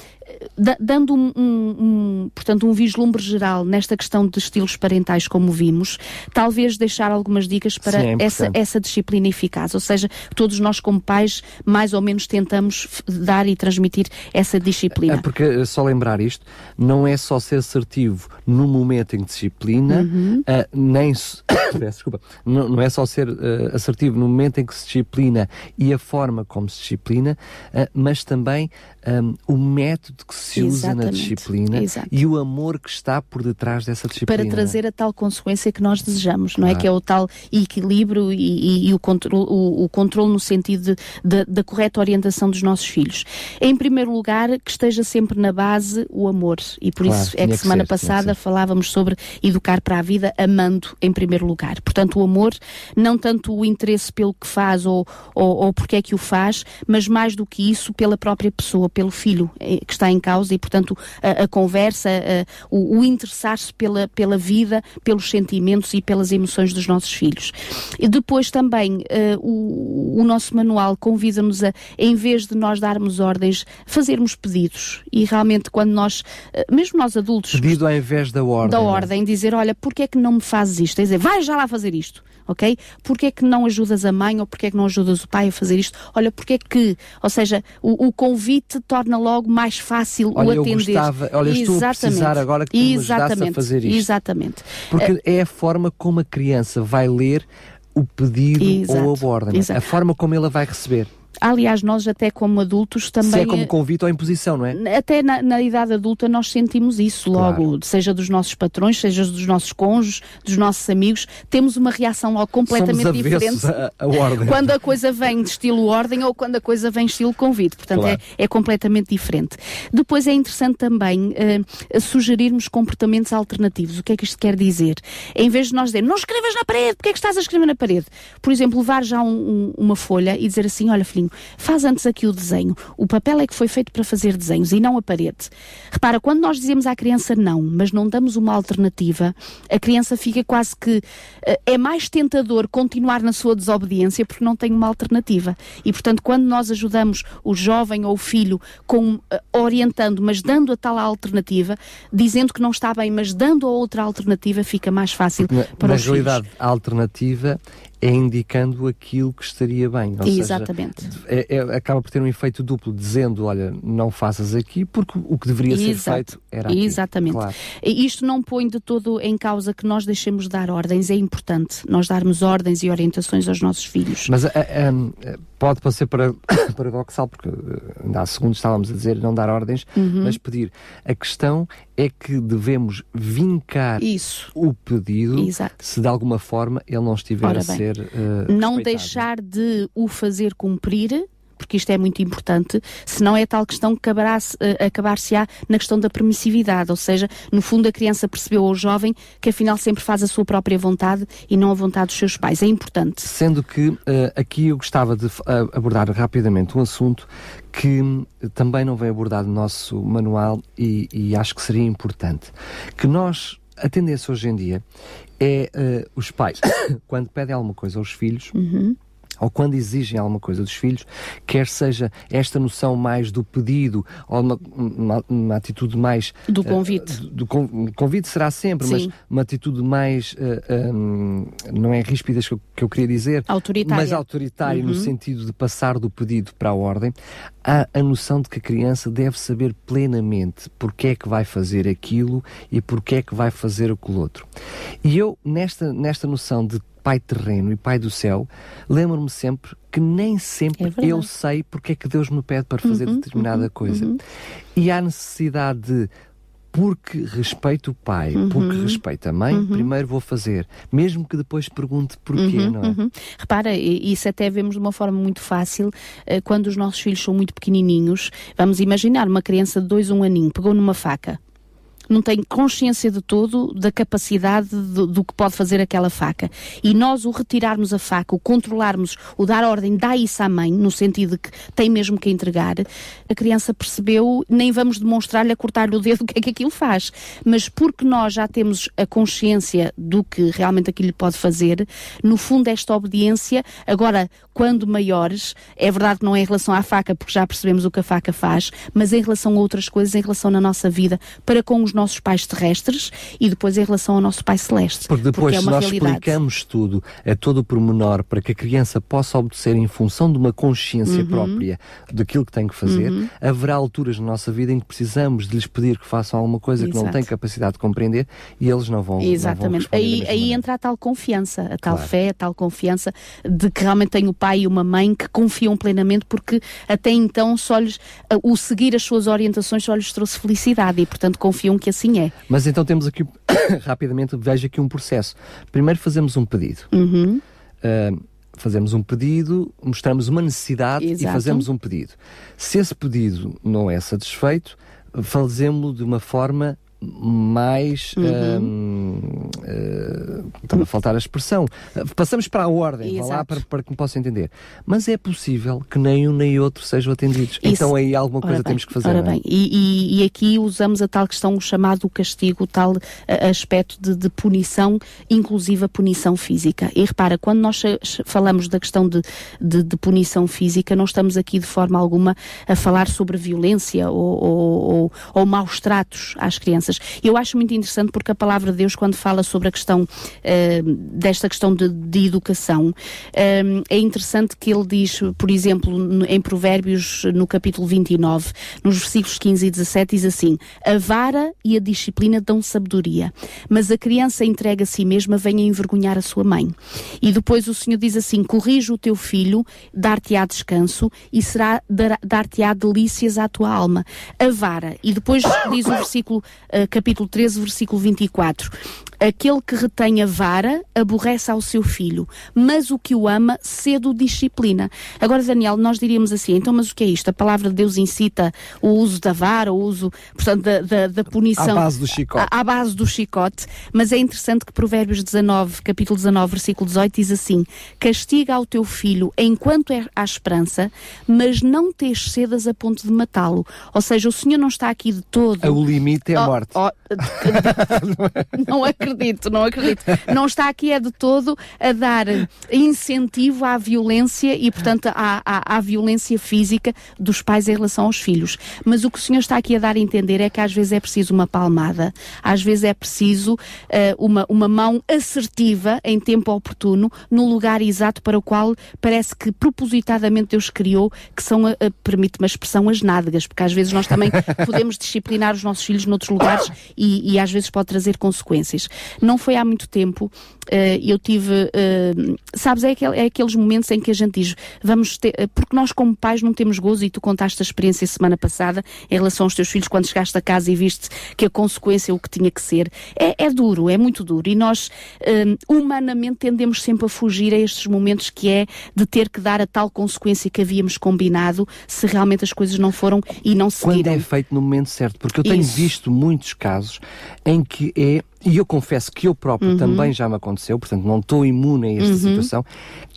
dando um, um, portanto, um vislumbre geral nesta questão de estilos parentais, como vimos, talvez deixar algumas dicas para Sim, é essa, essa disciplina eficaz. Ou seja, todos nós, como pais, mais ou menos tentamos dar e transmitir essa disciplina. É porque, eh, só lembrar isto, não é só ser assertivo no momento em que disciplina, uhum. uh, nem. desculpa, não, não, é só ser uh, assertivo no momento em que se disciplina e a forma como se disciplina, uh, mas também um, o método que se usa Exatamente. na disciplina Exato. e o amor que está por detrás dessa disciplina. Para trazer a tal consequência que nós desejamos, não é? Que é o tal equilíbrio e, e, e o, controle, o, o, controle no sentido da correta orientação dos nossos filhos. Em primeiro lugar, que esteja sempre na base o amor. E por claro, isso é que, que semana ser, passada falávamos sobre educar para a vida amando em primeiro lugar. Portanto, o amor, não tanto o interesse pelo que faz ou, ou, ou porque é que o faz, mas mais do que isso, pela própria pessoa, pelo filho eh, que está em causa e, portanto, a, a conversa, a, o, o interessar-se pela, pela vida, pelos sentimentos e pelas emoções dos nossos filhos. E depois também uh, o, o nosso manual convida-nos a, em vez de nós darmos ordens, fazermos pedidos. E realmente, quando nós, uh, mesmo nós adultos. Pedido ao invés da ordem. Da ordem, dizer: olha, porquê é que não me fazes isto? É dizer, vai já lá fazer isto ok? Porquê é que não ajudas a mãe ou porquê é que não ajudas o pai a fazer isto? Olha, porquê é que, ou seja, o, o convite torna logo mais fácil olha, o atender. Eu gostava, olha, Exatamente. estou a precisar agora que tu me a fazer isto. Exatamente. Porque uh, é a forma como a criança vai ler o pedido Exato. ou a ordem, a forma como ela vai receber. Aliás, nós até como adultos também... Se é como convite ou imposição, não é? Até na, na idade adulta nós sentimos isso logo, claro. seja dos nossos patrões, seja dos nossos cônjuges, dos nossos amigos, temos uma reação logo completamente diferente. A, a ordem. Quando a coisa vem de estilo ordem ou quando a coisa vem de estilo convite. Portanto, claro. é, é, completamente diferente. Depois é interessante também uh, sugerirmos comportamentos alternativos. O que é que isto quer dizer? Em vez de nós dizer, não escrevas na parede, porque é que estás a escrever na parede? Por exemplo, levar já um, um, uma folha e dizer assim, olha filhinho, desenho. Faz antes aqui o desenho. O papel é que foi feito para fazer desenhos e não a parede. Repara, quando nós dizemos à criança não, mas não damos uma alternativa, a criança fica quase que. Uh, é mais tentador continuar na sua desobediência porque não tem uma alternativa. E, portanto, quando nós ajudamos o jovem ou o filho com, uh, orientando, mas dando a tal alternativa, dizendo que não está bem, mas dando a outra alternativa, fica mais fácil na, para na os realidade, filhos. a alternativa é indicando aquilo que estaria bem. Ou Exatamente. Seja, é, é, acaba por ter um efeito duplo, dizendo, olha, não faças aqui, porque o que deveria Exato. ser feito era aqui. Exatamente. Claro. Isto não põe de todo em causa que nós deixemos de dar ordens, é importante nós darmos ordens e orientações aos nossos filhos. Mas a, a, pode parecer para, paradoxal, porque eh, ainda há segundos estávamos a dizer não dar ordens, uhum. mas pedir. A questão é que devemos vincar Isso. o pedido Exato. se de alguma forma ele não estiver Ora a bem, ser. Uh, não deixar de o fazer cumprir porque isto é muito importante, senão é tal questão que uh, acabar-se-á na questão da permissividade, ou seja, no fundo a criança percebeu ao jovem que afinal sempre faz a sua própria vontade e não a vontade dos seus pais. É importante. Sendo que uh, aqui eu gostava de uh, abordar rapidamente um assunto que também não vem abordado no nosso manual e, e acho que seria importante. Que nós, a tendência hoje em dia é os pais, quando pedem alguma coisa aos filhos, uhum ou quando exigem alguma coisa dos filhos, quer seja esta noção mais do pedido ou uma, uma, uma atitude mais. Do convite. Uh, do, do, convite será sempre, Sim. mas uma atitude mais. Uh, um, não é ríspida que eu, que eu queria dizer. Autoritária. Mas autoritária uhum. no sentido de passar do pedido para a ordem. Há a noção de que a criança deve saber plenamente porque é que vai fazer aquilo e porque é que vai fazer aquilo outro. E eu, nesta, nesta noção de Pai terreno e Pai do céu, lembro-me sempre que nem sempre é eu sei porque é que Deus me pede para fazer uhum, determinada uhum, coisa. Uhum. E há necessidade de porque respeito o pai, uhum. porque respeito a mãe, uhum. primeiro vou fazer, mesmo que depois pergunte porquê, uhum, não é? Uhum. Repara, isso até vemos de uma forma muito fácil uh, quando os nossos filhos são muito pequenininhos. Vamos imaginar uma criança de dois, um aninho, pegou numa faca não tem consciência de todo da capacidade do, do, que pode fazer aquela faca. E nós o retirarmos a faca, o controlarmos, o dar ordem, dá isso à mãe, no sentido de que tem mesmo que entregar, a criança percebeu, nem vamos demonstrar-lhe a cortar-lhe o dedo o que é que aquilo faz. Mas porque nós já temos a consciência do que realmente aquilo pode fazer, no fundo esta obediência, agora, quando maiores, é verdade que não é em relação à faca, porque já percebemos o que a faca faz, mas em relação a outras coisas, em relação na nossa vida, para com os nossos pais terrestres e depois em relação ao nosso pai celeste. Porque depois, porque é se nós realidade. explicamos tudo, é todo o pormenor, para que a criança possa obedecer em função de uma consciência uhum. própria daquilo que tem que fazer, uhum. haverá alturas na nossa vida em que precisamos de lhes pedir que façam alguma coisa Exato. que não têm capacidade de compreender e eles não vão. Exatamente. Não vão aí, aí entra a tal confiança, a tal claro. fé, a tal confiança de que realmente tem o pai e uma mãe que confiam plenamente porque até então só lhes, o seguir as suas orientações só lhes trouxe felicidade e portanto confiam que assim é. Mas então temos aqui, rapidamente, veja aqui um processo. Primeiro fazemos um pedido. Uhum. Uh, fazemos um pedido, mostramos uma necessidade Exato. e fazemos um pedido. Se esse pedido não é satisfeito, fazemos-lo de uma forma mais. Uhum. Uh, estava a faltar a expressão. Passamos para a ordem, vá lá para, para que me possa entender. Mas é possível que nem um nem outro sejam atendidos. Isso. Então aí alguma coisa temos que fazer. Ora é? bem, e, e, e, aqui usamos a tal questão chamado castigo, o tal aspecto de, de, punição, inclusive a punição física. E repara, quando nós falamos da questão de, de, de punição física, não estamos aqui de forma alguma a falar sobre violência ou, ou, ou, ou maus tratos às crianças crianças. Eu acho muito interessante porque a palavra de Deus, quando fala sobre a questão uh, desta questão de, de educação, uh, é interessante que ele diz, por exemplo, em Provérbios, no capítulo 29, nos versículos 15 e 17, diz assim: A vara e a disciplina dão sabedoria, mas a criança entrega a si mesma vem a envergonhar a sua mãe. E depois o Senhor diz assim: Corrige o teu filho, dar-te-á descanso e será dar-te-á delícias à tua alma. A vara. E depois diz o versículo uh, capítulo 13, versículo 24. Aquele que retém a vara aborrece ao seu filho, mas o que o ama cedo disciplina. Agora, Daniel, nós diríamos assim, então, mas o que é isto? A palavra de Deus incita o uso da vara, o uso, portanto, da, da, da punição. À base do chicote. À, à, base do chicote. Mas é interessante que Provérbios 19, capítulo 19, versículo 18, diz assim: Castiga ao teu filho enquanto é, há esperança, mas não te cedas a ponto de matá-lo. Ou seja, o Senhor não está aqui de todo. O limite é a morte. Oh, oh, não acredito não acredito. Não está aqui é de todo a dar incentivo à violência e, portanto, à, à, à, violência física dos pais em relação aos filhos. Mas o que o senhor está aqui a dar a entender é que às vezes é preciso uma palmada, às vezes é preciso uh, uma, uma mão assertiva em tempo oportuno, no lugar exato para o qual parece que propositadamente Deus criou, que são, uh, permite-me a expressão, as nádegas, porque às vezes nós também podemos disciplinar os nossos filhos noutros lugares e, e às vezes pode trazer consequências. Não foi há muito tempo, uh, eu tive, uh, sabes, é, aquel, é, aqueles momentos em que a gente diz, vamos ter, uh, porque nós como pais não temos gozo e tu contaste a experiência semana passada em relação aos teus filhos quando chegaste a casa e viste que a consequência é o que tinha que ser. É, é duro, é muito duro e nós humanamente tendemos sempre a fugir a estes momentos que é de ter que dar a tal consequência que havíamos combinado se realmente as coisas não foram e não seguiram. Quando é feito no momento certo, porque eu tenho Isso. visto muitos casos em que é e eu confesso que eu próprio uhum. também já me aconteceu, portanto não estou imune a esta uhum. situação,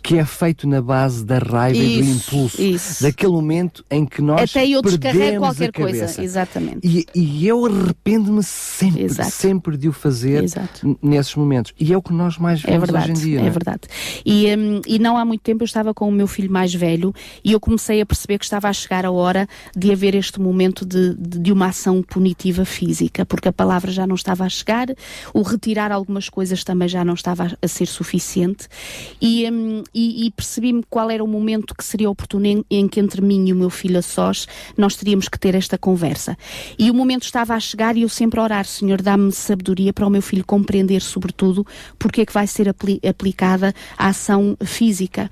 que é feito na base da raiva isso, e do impulso, isso. daquele momento em que nós Até eu descarrego qualquer coisa, exatamente. E, e eu arrependo-me sempre, Exato. sempre de o fazer nesses momentos. E é o que nós mais é vemos é verdade, hoje em dia. É, é verdade. E, um, e não há muito tempo eu estava com o meu filho mais velho e eu comecei a perceber que estava a chegar a hora de haver este momento de, de, de uma ação punitiva física, porque a palavra já não estava a chegar, o retirar algumas coisas também já não estava a ser suficiente e, um, e, e percebi-me qual era o momento que seria oportuno em, em, que entre mim e o meu filho a sós nós teríamos que ter esta conversa. E o momento estava a chegar e eu sempre a orar, Senhor, dá-me sabedoria para o meu filho compreender, sobretudo, porque é que vai ser apli aplicada a ação física.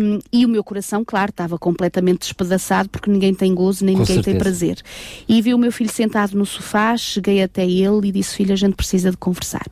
Um, e o meu coração, claro, estava completamente despedaçado porque ninguém tem gozo nem Com ninguém certeza. tem prazer. E vi o meu filho sentado no sofá, cheguei até ele e disse: Filho, a gente precisa de conversar.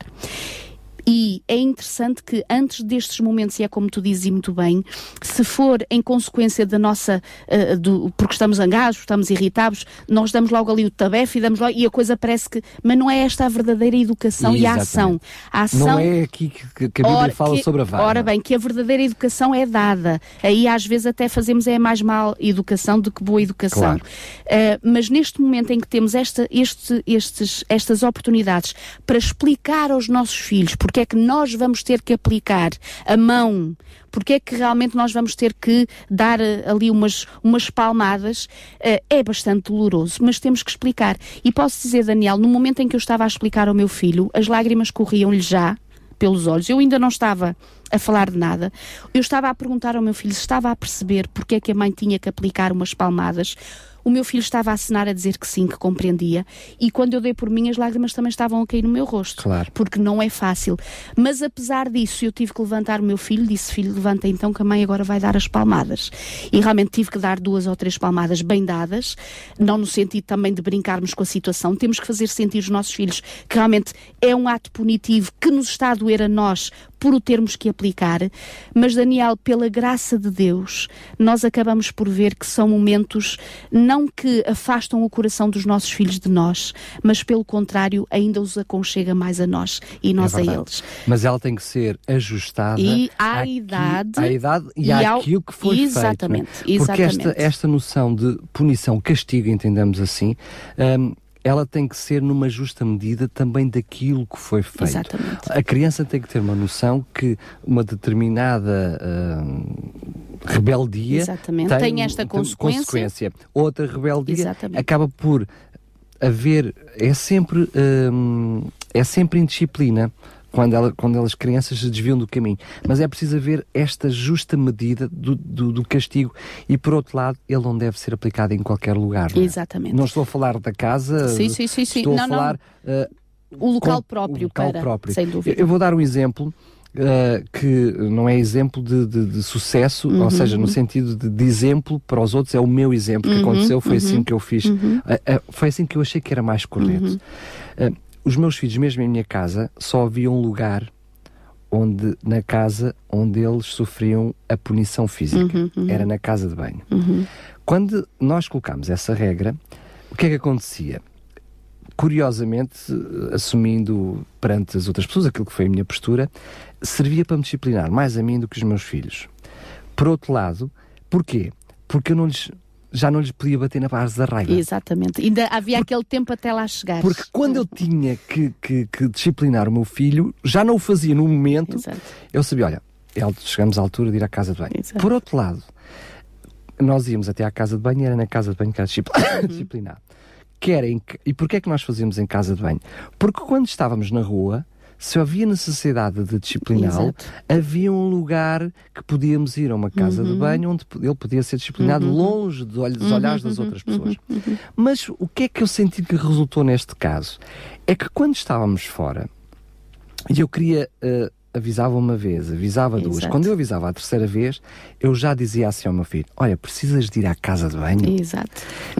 E é interessante que antes destes momentos, e é como tu dizes muito bem, se for em consequência da nossa, uh, do, porque estamos zangados, estamos irritados, nós damos logo ali o tabefe e damos logo, e a coisa parece que, mas não é esta a verdadeira educação Exatamente. e a ação. A ação. Não é aqui que, que a Bíblia ora, fala que, sobre a vara. Ora bem, que a verdadeira educação é dada. Aí às vezes até fazemos é mais mal educação do que boa educação. Claro. Uh, mas neste momento em que temos esta, este, estes, estas oportunidades para explicar aos nossos filhos, porque porque é que nós vamos ter que aplicar a mão, porque é que realmente nós vamos ter que dar eh, ali umas, umas palmadas, uh, é bastante doloroso, mas temos que explicar. E posso dizer, Daniel, no momento em que eu estava a explicar ao meu filho, as lágrimas corriam-lhe já pelos olhos. Eu ainda não estava a falar de nada. Eu estava a perguntar ao meu filho se estava a perceber porque é que a mãe tinha que aplicar umas palmadas o meu filho estava a assinar a dizer que sim, que compreendia. E quando eu dei por mim, as lágrimas também estavam a cair no meu rosto. Claro. Porque não é fácil. Mas apesar disso, eu tive que levantar o meu filho, disse: Filho, levanta então que a mãe agora vai dar as palmadas. E realmente tive que dar duas ou três palmadas bem dadas, não no sentido também de brincarmos com a situação. Temos que fazer sentir os nossos filhos que realmente é um ato punitivo que nos está a doer a nós por o termos que aplicar, mas Daniel, pela graça de Deus, nós acabamos por ver que são momentos não que afastam o coração dos nossos filhos de nós, mas pelo contrário, ainda os aconchega mais a nós e nós é a eles. Mas ela tem que ser ajustada e à, àqui, idade, à idade e, e àquilo que foi exatamente, feito. Né? Porque esta, esta noção de punição, castigo, entendemos assim, um, ela tem que ser numa justa medida também daquilo que foi feito. Exatamente. A criança tem que ter uma noção que uma determinada uh, rebeldia tem, tem esta consequência. consequência. Outra rebeldia Exatamente. acaba por haver é sempre uh, é sempre indisciplina quando, ela, quando elas crianças se desviam do caminho. Mas é preciso haver esta justa medida do, do, do castigo e, por outro lado, ele não deve ser aplicado em qualquer lugar. Não é? Exatamente. Não estou a falar da casa, sim, sim, sim, sim. estou não, a falar... Uh, o local próprio, o local para, próprio. sem dúvida. Eu vou dar um exemplo Uh, que não é exemplo de, de, de sucesso, uhum, ou seja, no uhum. sentido de, de, exemplo para os outros, é o meu exemplo uhum, que aconteceu, foi assim uhum, que eu fiz, uh, uh, foi assim que eu achei que era mais correto. Os meus filhos, mesmo em minha casa, só havia um lugar onde na casa onde eles sofriam a punição física. Uhum, uhum. Era na casa de banho. Uhum. Quando nós colocámos essa regra, o que é que acontecia? Curiosamente, assumindo perante as outras pessoas aquilo que foi a minha postura, servia para me disciplinar mais a mim do que os meus filhos. Por outro lado, porquê? Porque eu não lhes já não lhes podia bater na base da raiva. Exatamente. Ainda havia aquele tempo até lá chegar. Porque quando eu tinha que, que, que, disciplinar o meu filho, já não o fazia no momento, Exato. eu sabia, olha, chegamos à altura de ir à casa de banho. Exato. Por outro lado, nós íamos até à casa de banho e era na casa de banho que era uhum. disciplinado. Querem, e porquê é que nós fazíamos em casa de banho? Porque quando estávamos na rua, se havia necessidade de discipliná-lo, havia um lugar que podíamos ir a uma casa uhum. de banho onde ele podia ser disciplinado uhum. longe dos olhares das uhum. outras pessoas. Uhum. Uhum. Mas o que é que eu senti que resultou neste caso? É que quando estávamos fora, e eu queria uh, avisava uma vez, avisava duas. Exato. Quando eu avisava a terceira vez, eu já dizia assim ao meu filho: Olha, precisas de ir à casa de banho? Exato.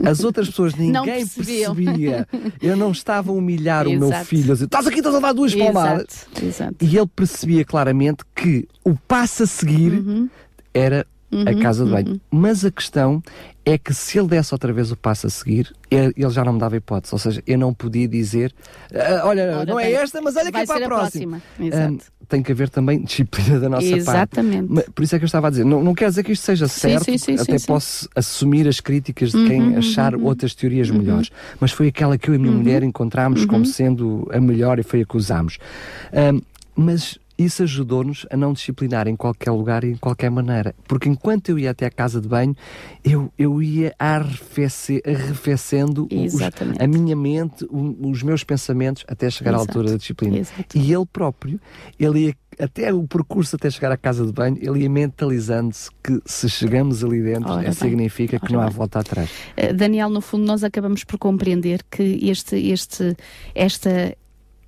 As outras pessoas, ninguém percebia. Eu não estava a humilhar Exato. o meu filho, a dizer: Estás aqui, estás a dar duas palmadas. Exato. E ele percebia claramente que o passo a seguir uhum. era uhum, a casa de banho. Uhum. Mas a questão é que se ele desse outra vez o passo a seguir, ele já não me dava hipótese. Ou seja, eu não podia dizer, ah, olha, não é esta, mas olha que é para a próxima. próxima. Um, tem que haver também disciplina da nossa Exatamente. parte. Por isso é que eu estava a dizer, não, não quer dizer que isto seja certo, sim, sim, sim, até posso assumir as críticas de quem uhum, achar uhum, outras teorias uhum. melhores. Mas foi aquela que eu e a minha uhum. mulher encontramos como uhum. sendo a melhor e foi a que usámos. Um, mas isso ajudou-nos a não disciplinar em qualquer lugar e em qualquer maneira. Porque enquanto eu ia até a casa de banho, eu, eu ia arrefecer, arrefecendo os, a minha mente, os meus pensamentos, até chegar Exato. à altura da disciplina. Exato. E ele próprio, ele ia até o percurso até chegar à casa de banho, ele ia mentalizando-se que se chegamos ali dentro, Ora significa que não há volta atrás. Uh, Daniel, no fundo, nós acabamos por compreender que este, este, esta,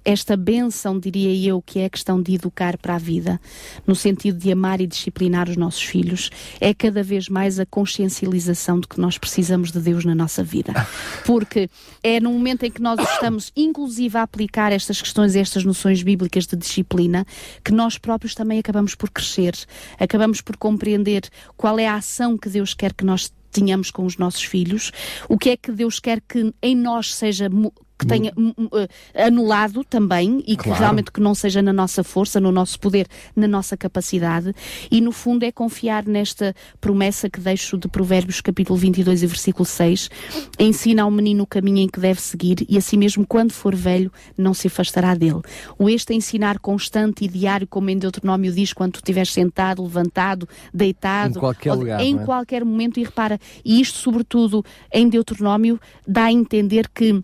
esta benção, diria eu, que é a questão de educar para a vida, no sentido de amar e disciplinar os nossos filhos, é cada vez mais a consciencialização de que nós precisamos de Deus na nossa vida. Porque é no momento em que nós estamos, inclusive, a aplicar estas questões, estas noções bíblicas de disciplina, que nós próprios também acabamos por crescer, acabamos por compreender qual é a ação que Deus quer que nós tenhamos com os nossos filhos, o que é que Deus quer que em nós seja que tenha uh, anulado também e claro. que realmente que não seja na nossa força, no nosso poder, na nossa capacidade e no fundo é confiar nesta promessa que deixo de Provérbios capítulo 22 e versículo 6 ensina ao menino o caminho em que deve seguir e assim mesmo quando for velho não se afastará dele. O este ensinar constante e diário como em Deuteronômio diz quando tu estiveres sentado, levantado, deitado em qualquer lugar, em é? qualquer momento e repara, e isto sobretudo em Deuteronômio dá a entender que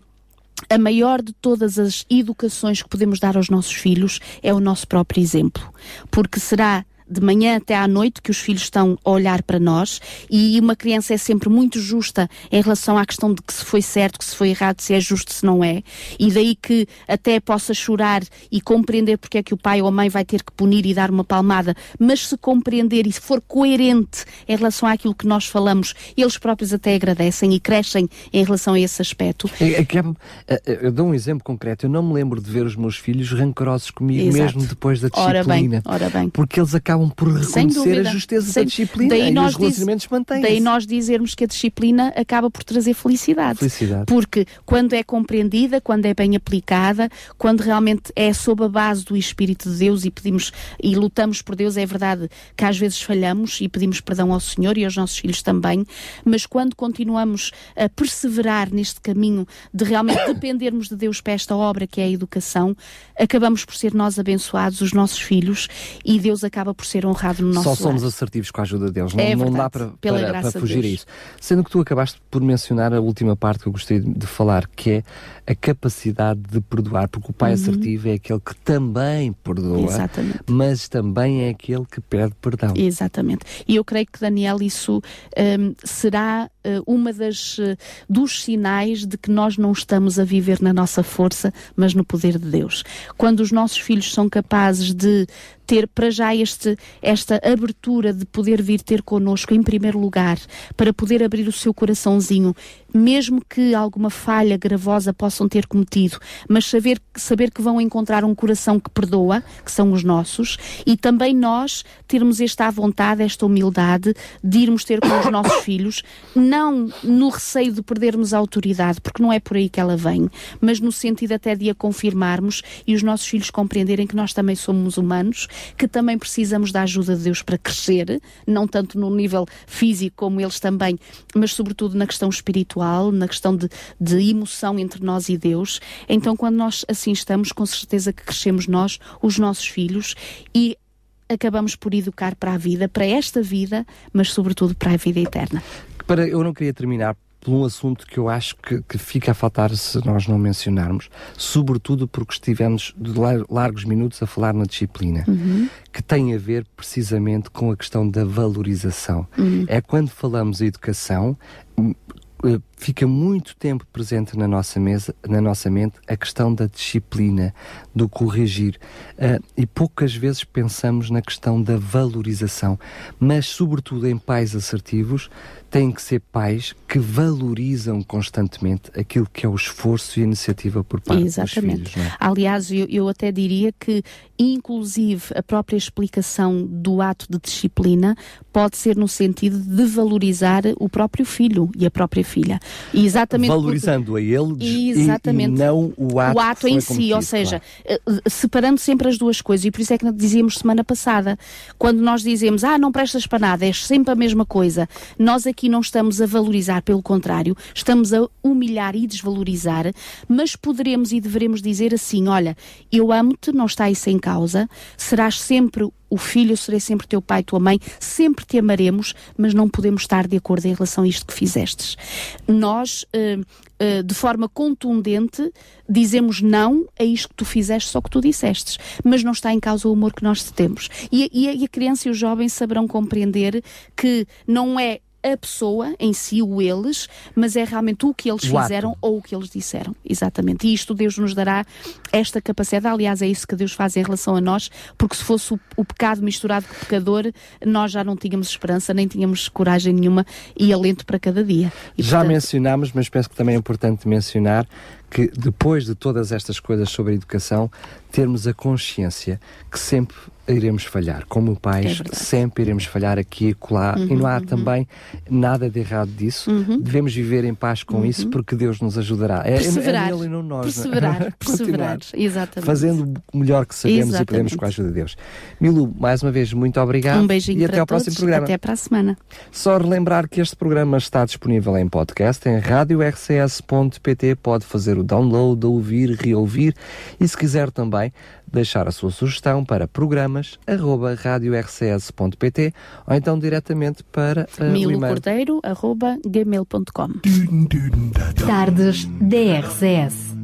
a maior de todas as educações que podemos dar aos nossos filhos é o nosso próprio exemplo, porque será de manhã até à noite que os filhos estão a olhar para nós e uma criança é sempre muito justa em relação à questão de que se foi certo, que se foi errado, se é justo, se não é. E daí que até possa chorar e compreender porque é que o pai ou a mãe vai ter que punir e dar uma palmada, mas se compreender e se for coerente em relação àquilo que nós falamos, eles próprios até agradecem e crescem em relação a esse aspecto. É, é, é, eu dou um exemplo concreto. Eu não me lembro de ver os meus filhos rancorosos comigo Exato. mesmo depois da disciplina. Ora bem, ora bem. Porque eles acabam acabam por reconhecer a justeza Sem... da disciplina daí e os relacionamentos mantêm Daí nós dizermos que a disciplina acaba por trazer felicidade. felicidade. Porque quando é compreendida, quando é bem aplicada, quando realmente é sob a base do Espírito de Deus e pedimos e lutamos por Deus, é verdade que às vezes falhamos e pedimos perdão ao Senhor e aos nossos filhos também, mas quando continuamos a perseverar neste caminho de realmente dependermos de Deus para esta obra que é a educação, acabamos por ser nós abençoados, os nossos filhos, e Deus acaba por ser honrado no nosso Só somos lar. assertivos com a ajuda deles, não, é não dá para, para, para fugir a isso. Sendo que tu acabaste por mencionar a última parte que eu gostei de falar, que é a capacidade de perdoar, porque o pai uhum. assertivo é aquele que também perdoa, Exatamente. mas também é aquele que pede perdão. Exatamente. E eu creio que, Daniel, isso um, será uma das uh, dos sinais de que nós não estamos a viver na nossa força, mas no poder de Deus. Quando os nossos filhos são capazes de ter para já este, esta abertura de poder vir ter connosco em primeiro lugar, para poder abrir o seu coraçãozinho, mesmo que alguma falha gravosa possam ter cometido, mas saber, saber que vão encontrar um coração que perdoa, que são os nossos, e também nós termos esta vontade, esta humildade de irmos ter com os nossos filhos, não no receio de perdermos a autoridade, porque não é por aí que ela vem, mas no sentido até de a confirmarmos e os nossos filhos compreenderem que nós também somos humanos, que também precisamos da ajuda de Deus para crescer, não tanto no nível físico como eles também, mas sobretudo na questão espiritual, na questão de, de emoção entre nós e Deus. Então, quando nós assim estamos, com certeza que crescemos nós, os nossos filhos, e acabamos por educar para a vida, para esta vida, mas sobretudo para a vida eterna. Para, eu não queria terminar por um assunto que eu acho que, que, fica a faltar se nós não mencionarmos, sobretudo porque estivemos de largos minutos a falar na disciplina, uhum. que tem a ver precisamente com a questão da valorização. Uhum. É quando falamos em educação, hum, eh, fica muito tempo presente na nossa mesa, na nossa mente, a questão da disciplina, do corrigir. Uh, e poucas vezes pensamos na questão da valorização. Mas, sobretudo em pais assertivos, têm que ser pais que valorizam constantemente aquilo que é o esforço e a iniciativa por parte Exatamente. dos filhos. É? Aliás, eu, eu até diria que, inclusive, a própria explicação do ato de disciplina pode ser no sentido de valorizar o próprio filho e a própria filha. E exatamente Valorizando porque... a ele exatamente. E, não o ato, o ato em si, ou seja, claro. Eh, separando sempre as duas coisas, e por isso é que dizíamos semana passada, quando nós dizemos, ah, não prestas para nada, és sempre a mesma coisa, nós aqui não estamos a valorizar, pelo contrário, estamos a humilhar e desvalorizar, mas poderemos e deveremos dizer assim: olha, eu amo-te, não está isso em causa, serás sempre o filho, eu serei sempre teu pai, tua mãe, sempre te amaremos, mas não podemos estar de acordo em relação a isto que fizestes. Nós, uh, uh, de forma contundente, dizemos não a isto que tu fizeste, só que tu dissestes, mas não está em causa o amor que nós te temos. E, e, e a criança e o jovem saberão compreender que não é a pessoa em si, o eles, mas é realmente o que eles o fizeram ato. ou o que eles disseram. Exatamente. E isto Deus nos dará esta capacidade. Aliás, é isso que Deus faz em relação a nós, porque se fosse o, o pecado misturado com o pecador, nós já não tínhamos esperança, nem tínhamos coragem nenhuma e alento para cada dia. E, já portanto... mencionámos, mas penso que também é importante mencionar que depois de todas estas coisas sobre a educação, termos a consciência que sempre iremos falhar. Como pais, é sempre iremos falhar aqui e colar. Uhum, e não há uhum. também nada de errado disso. Uhum. Devemos viver em paz com uhum. isso porque Deus nos ajudará. É, perseverar. É, é e não nós. Perseverar. Né? perseverar. Exatamente. Fazendo o melhor que sabemos Exatamente. e podemos com a ajuda de Deus. Milu, mais uma vez, muito obrigado. Um beijinho e até ao todos. próximo programa. Até para a semana. Só relembrar que este programa está disponível em podcast em radiorcs.pt. Pode fazer o download, ouvir, reouvir e se quiser também deixar a sua sugestão para programas@radiorcs.pt ou então diretamente para uh, milocordeiro@gmail.com. Tardes DRCS.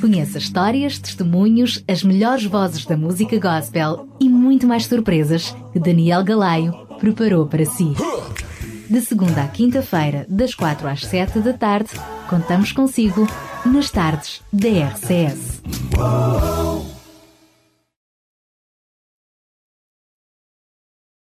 Conheça histórias, testemunhos, as melhores vozes da música gospel e muito mais surpresas que Daniel Galaio preparou para si. De segunda à quinta-feira, das quatro às sete da tarde, contamos consigo nas tardes da RCS.